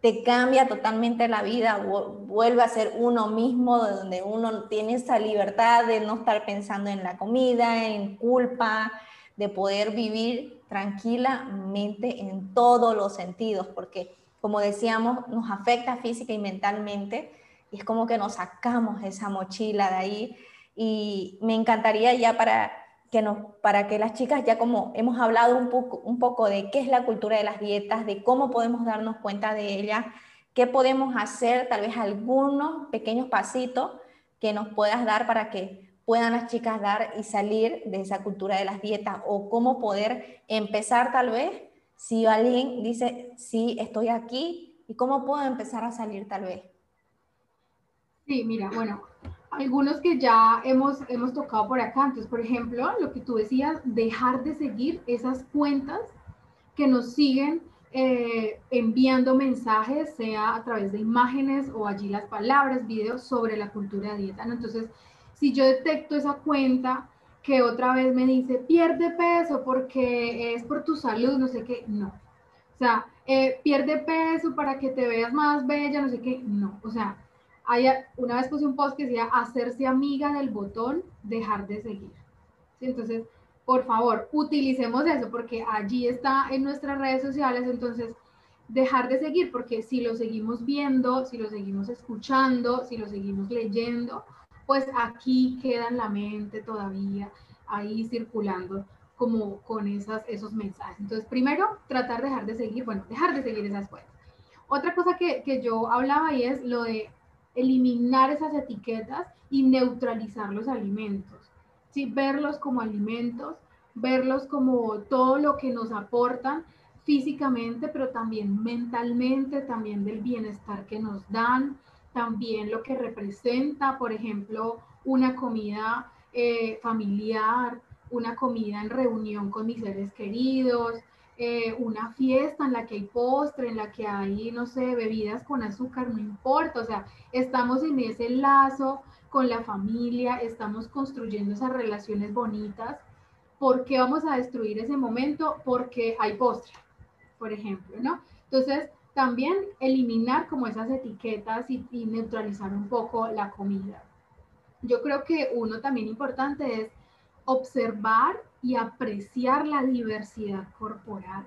te cambia totalmente la vida, vuelve a ser uno mismo, donde uno tiene esa libertad de no estar pensando en la comida, en culpa, de poder vivir tranquilamente en todos los sentidos, porque como decíamos, nos afecta física y mentalmente, y es como que nos sacamos esa mochila de ahí y me encantaría ya para que, nos, para que las chicas, ya como hemos hablado un poco, un poco de qué es la cultura de las dietas, de cómo podemos darnos cuenta de ella, qué podemos hacer, tal vez algunos pequeños pasitos que nos puedas dar para que puedan las chicas dar y salir de esa cultura de las dietas o cómo poder empezar tal vez si alguien dice, sí, estoy aquí, ¿y cómo puedo empezar a salir tal vez? Sí, mira, bueno, algunos que ya hemos, hemos tocado por acá. Entonces, por ejemplo, lo que tú decías, dejar de seguir esas cuentas que nos siguen eh, enviando mensajes, sea a través de imágenes o allí las palabras, videos sobre la cultura de dieta. Entonces, si yo detecto esa cuenta que otra vez me dice, pierde peso porque es por tu salud, no sé qué, no. O sea, eh, pierde peso para que te veas más bella, no sé qué, no. O sea, hay, una vez puse un post que decía, hacerse amiga del botón, dejar de seguir. Entonces, por favor, utilicemos eso porque allí está en nuestras redes sociales, entonces dejar de seguir, porque si lo seguimos viendo, si lo seguimos escuchando, si lo seguimos leyendo, pues aquí queda en la mente todavía ahí circulando como con esos mensajes. Entonces, primero, tratar de dejar de seguir, bueno, dejar de seguir esas cuentas. Otra cosa que, que yo hablaba y es lo de eliminar esas etiquetas y neutralizar los alimentos. ¿sí? Verlos como alimentos, verlos como todo lo que nos aportan físicamente, pero también mentalmente, también del bienestar que nos dan, también lo que representa, por ejemplo, una comida eh, familiar, una comida en reunión con mis seres queridos, eh, una fiesta en la que hay postre, en la que hay, no sé, bebidas con azúcar, no importa, o sea, estamos en ese lazo con la familia, estamos construyendo esas relaciones bonitas. ¿Por qué vamos a destruir ese momento? Porque hay postre, por ejemplo, ¿no? Entonces, también eliminar como esas etiquetas y, neutralizar un poco la comida. Yo creo que uno también importante es observar y apreciar la diversidad corporal.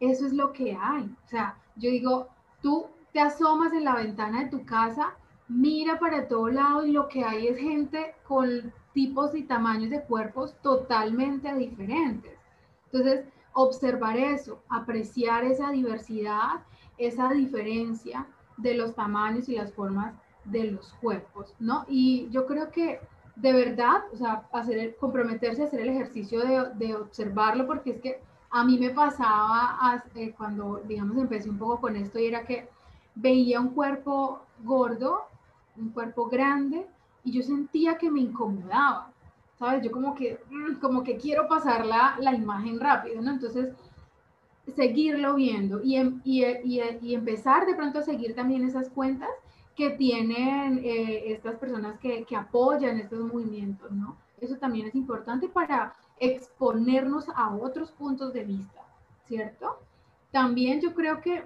Eso es lo que hay. O sea, yo digo, tú te asomas en la ventana de tu casa, mira para todo lado y lo que hay es gente con tipos y tamaños de cuerpos totalmente diferentes. Entonces, observar eso, apreciar esa diversidad, esa diferencia de los tamaños y las formas de los cuerpos, ¿no? Y yo creo que de verdad, o sea, hacer comprometerse a hacer el ejercicio de, de, observarlo, porque es que a mí me pasaba eh, cuando, digamos, empecé un poco con esto y era que veía un cuerpo gordo, un cuerpo grande, y yo sentía que me incomodaba. ¿sabes? Yo como que, mm, como que quiero pasar la, la imagen rápido, ¿no? Entonces, seguirlo viendo y, em, y, y, y, empezar de pronto a seguir también esas cuentas que tienen eh, estas personas que, que, apoyan estos movimientos, ¿no? Eso también es importante para exponernos a otros puntos de vista, ¿cierto? También yo creo que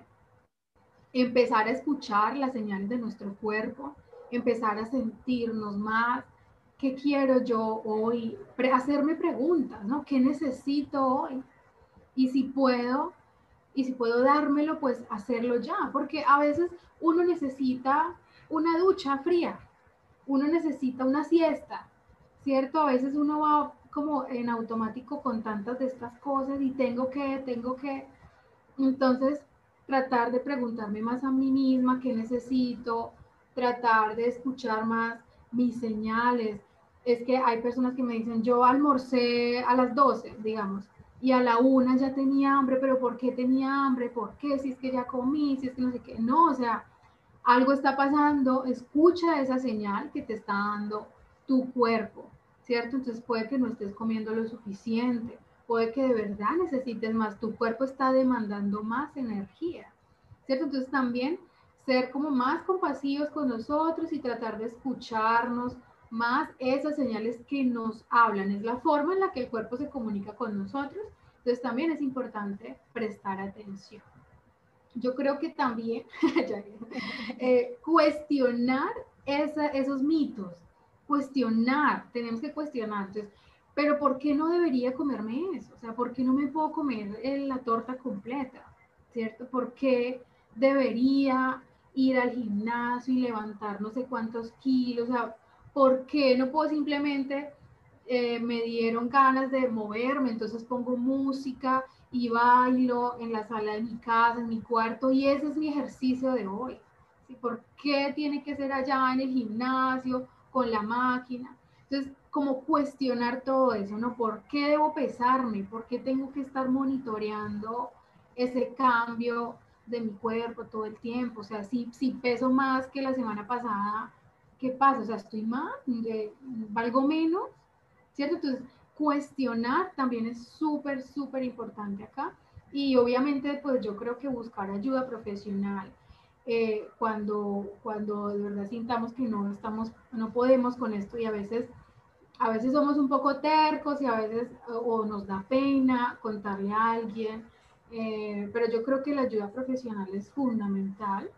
empezar a escuchar las señales de nuestro cuerpo, empezar a sentirnos más, ¿qué quiero yo hoy? hacerme preguntas, ¿no? ¿Qué necesito hoy? Y si puedo, y si puedo dármelo, pues hacerlo ya, porque a veces uno necesita una ducha fría, uno necesita una siesta, ¿cierto? A veces uno va como en automático con tantas de estas cosas y tengo que, tengo que, entonces tratar de preguntarme más a mí misma qué necesito, tratar de escuchar más mis señales, es que hay personas que me dicen, yo almorcé a las 12, digamos, y a la una ya tenía hambre, pero ¿por qué tenía hambre? ¿Por qué? Si es que ya comí, si es que no sé qué. No, o sea, algo está pasando, escucha esa señal que te está dando tu cuerpo, ¿cierto? Entonces puede que no estés comiendo lo suficiente, puede que de verdad necesites más, tu cuerpo está demandando más energía, ¿cierto? Entonces también ser como más compasivos con nosotros y tratar de escucharnos, más esas señales que nos hablan, es la forma en la que el cuerpo se comunica con nosotros. Entonces también es importante prestar atención. Yo creo que también eh, cuestionar esos mitos, cuestionar, tenemos que cuestionar. Entonces, pero ¿por qué no debería comerme eso? O sea, ¿por qué no me puedo comer eh, la torta completa? ¿Cierto? ¿Por qué debería ir al gimnasio y levantar no sé cuántos kilos? O sea, ¿por qué no puedo simplemente, eh, me dieron ganas de moverme, entonces pongo música y bailo en la sala de mi casa, en mi cuarto, y ese es mi ejercicio de hoy? ¿Sí? ¿Por qué tiene que ser allá en el gimnasio, con la máquina? Entonces, como cuestionar todo eso, ¿no? ¿Por qué debo pesarme? ¿Por qué tengo que estar monitoreando ese cambio de mi cuerpo todo el tiempo? O sea, si, si peso más que la semana pasada, ¿qué pasa? O sea, ¿estoy mal? ¿Valgo menos? ¿Cierto? Entonces, cuestionar también es súper, súper importante acá. Y obviamente, pues yo creo que buscar ayuda profesional eh, cuando, cuando de verdad sintamos que no estamos, no podemos con esto y a veces a veces somos un poco tercos y a veces o nos da pena contarle a alguien, eh, pero yo creo que la ayuda profesional es fundamental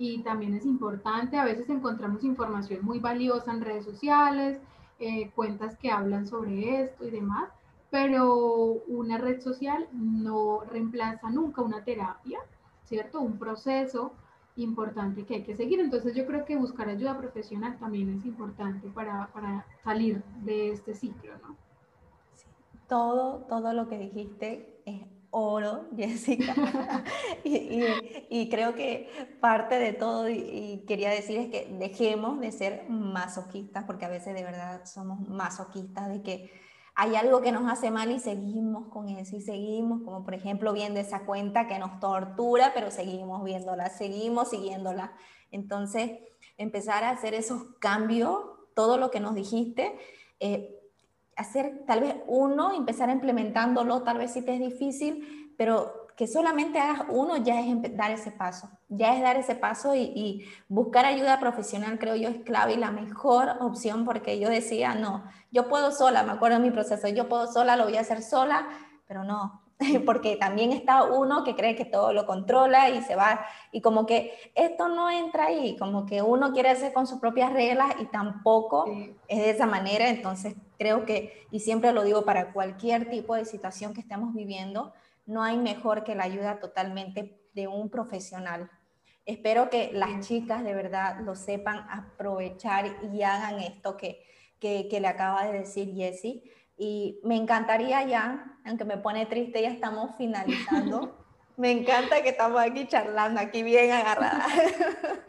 y también es importante. A veces encontramos información muy valiosa en redes sociales, eh, cuentas que hablan sobre esto y demás, pero una red social no reemplaza nunca una terapia, ¿cierto? Un proceso importante que hay que seguir. Entonces yo creo que buscar ayuda profesional también es importante para, para salir de este ciclo, ¿no? Todo, todo lo que dijiste es oro, Jessica. y, y, creo que parte de todo, y, y, quería decir es que dejemos de ser masoquistas, porque a veces de verdad somos masoquistas, de que hay algo que nos hace mal y seguimos con eso y seguimos, como por ejemplo viendo esa cuenta que nos tortura, pero seguimos viéndola, seguimos siguiéndola. Entonces, empezar a hacer esos cambios, todo lo que nos dijiste, eh, hacer tal vez uno, empezar implementándolo, tal vez sí te es difícil, pero que solamente hagas uno ya es dar ese paso, ya es dar ese paso y, y, buscar ayuda profesional creo yo es clave y la mejor opción porque yo decía, no, yo puedo sola, me acuerdo de mi proceso, yo puedo sola, lo voy a hacer sola, pero no, porque también está uno que cree que todo lo controla y se va, y como que esto no entra ahí, como que uno quiere hacer con sus propias reglas y tampoco es de esa manera, entonces creo que, y siempre lo digo para cualquier tipo de situación que estemos viviendo, no hay mejor que la ayuda totalmente de un profesional. Espero que las chicas de verdad lo sepan aprovechar y hagan esto que, que, le acaba de decir Jessie. Y me encantaría ya, aunque me pone triste, ya estamos finalizando. me encanta que estamos aquí charlando, aquí bien agarradas.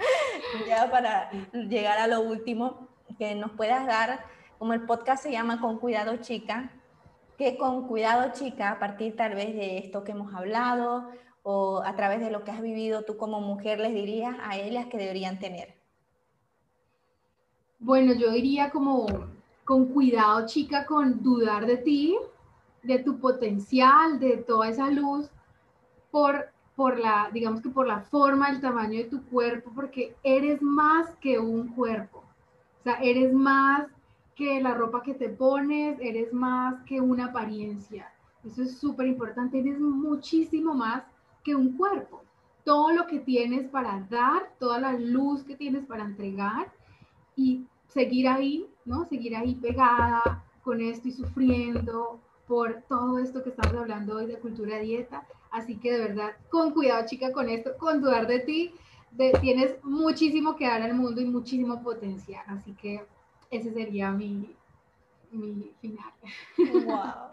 ya para llegar a lo último, que nos puedas dar, como el podcast se llama Con Cuidado Chica, que con cuidado, chica, a partir tal vez de esto que hemos hablado o a través de lo que has vivido tú como mujer, les dirías a ellas que deberían tener? Bueno, yo diría como con cuidado, chica, con dudar de ti, de tu potencial, de toda esa luz, por, por la, digamos que por la forma, el tamaño de tu cuerpo, porque eres más que un cuerpo. O sea, eres más que la ropa que te pones, eres más que una apariencia. Eso es súper importante, eres muchísimo más que un cuerpo. Todo lo que tienes para dar, toda la luz que tienes para entregar y seguir ahí, ¿no? Seguir ahí pegada con esto y sufriendo por todo esto que estamos hablando hoy de cultura dieta. Así que de verdad, con cuidado chica con esto, con dudar de ti, tienes muchísimo que dar al mundo y muchísimo potencial. Así que ese sería mi, mi final. ¡Wow!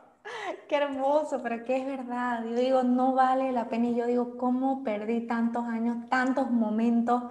Qué hermoso, pero que es verdad. Yo digo, no vale la pena. Y yo digo, ¿cómo perdí tantos años, tantos momentos?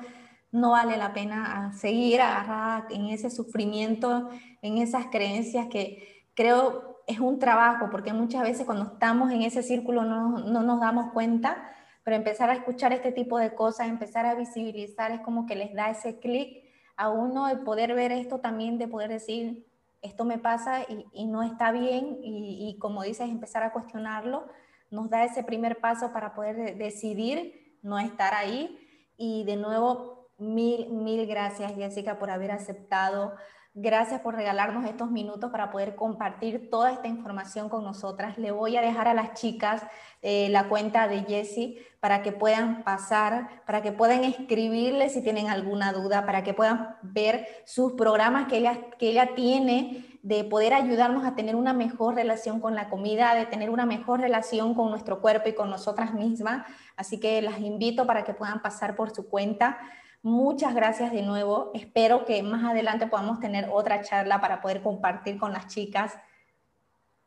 No vale la pena seguir agarrada en ese sufrimiento, en esas creencias que creo es un trabajo, porque muchas veces cuando estamos en ese círculo no, no nos damos cuenta, pero empezar a escuchar este tipo de cosas, empezar a visibilizar, es como que les da ese clic a uno el poder ver esto también, de poder decir, esto me pasa y, no está bien, y, como dices, empezar a cuestionarlo, nos da ese primer paso para poder decidir no estar ahí. Y de nuevo, mil, mil gracias, Jessica, por haber aceptado Gracias por regalarnos estos minutos para poder compartir toda esta información con nosotras. Le voy a dejar a las chicas eh, la cuenta de Jessie para que puedan pasar, para que puedan escribirle si tienen alguna duda, para que puedan ver sus programas que ella, que ella tiene de poder ayudarnos a tener una mejor relación con la comida, de tener una mejor relación con nuestro cuerpo y con nosotras mismas. Así que las invito para que puedan pasar por su cuenta. Muchas gracias de nuevo. Espero que más adelante podamos tener otra charla para poder compartir con las chicas.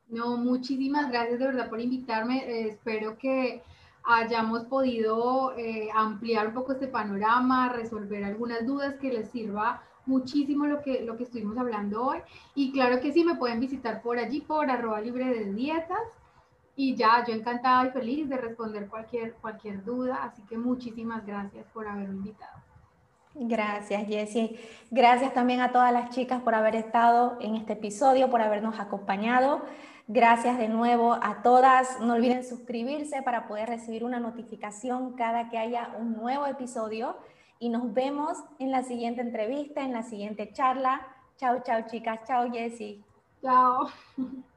No, muchísimas gracias de verdad por invitarme. Eh, espero que hayamos podido eh, ampliar un poco este panorama, resolver algunas dudas que les sirva muchísimo lo que, lo que estuvimos hablando hoy. Y claro que sí, me pueden visitar por allí, por arroba libre de dietas. Y ya, yo encantada y feliz de responder cualquier, cualquier duda. Así que muchísimas gracias por haberme invitado. Gracias, Jessie. Gracias también a todas las chicas por haber estado en este episodio, por habernos acompañado. Gracias de nuevo a todas. No olviden suscribirse para poder recibir una notificación cada que haya un nuevo episodio. Y nos vemos en la siguiente entrevista, en la siguiente charla. Chao, chao, chicas. Chao, Jessie. Chao.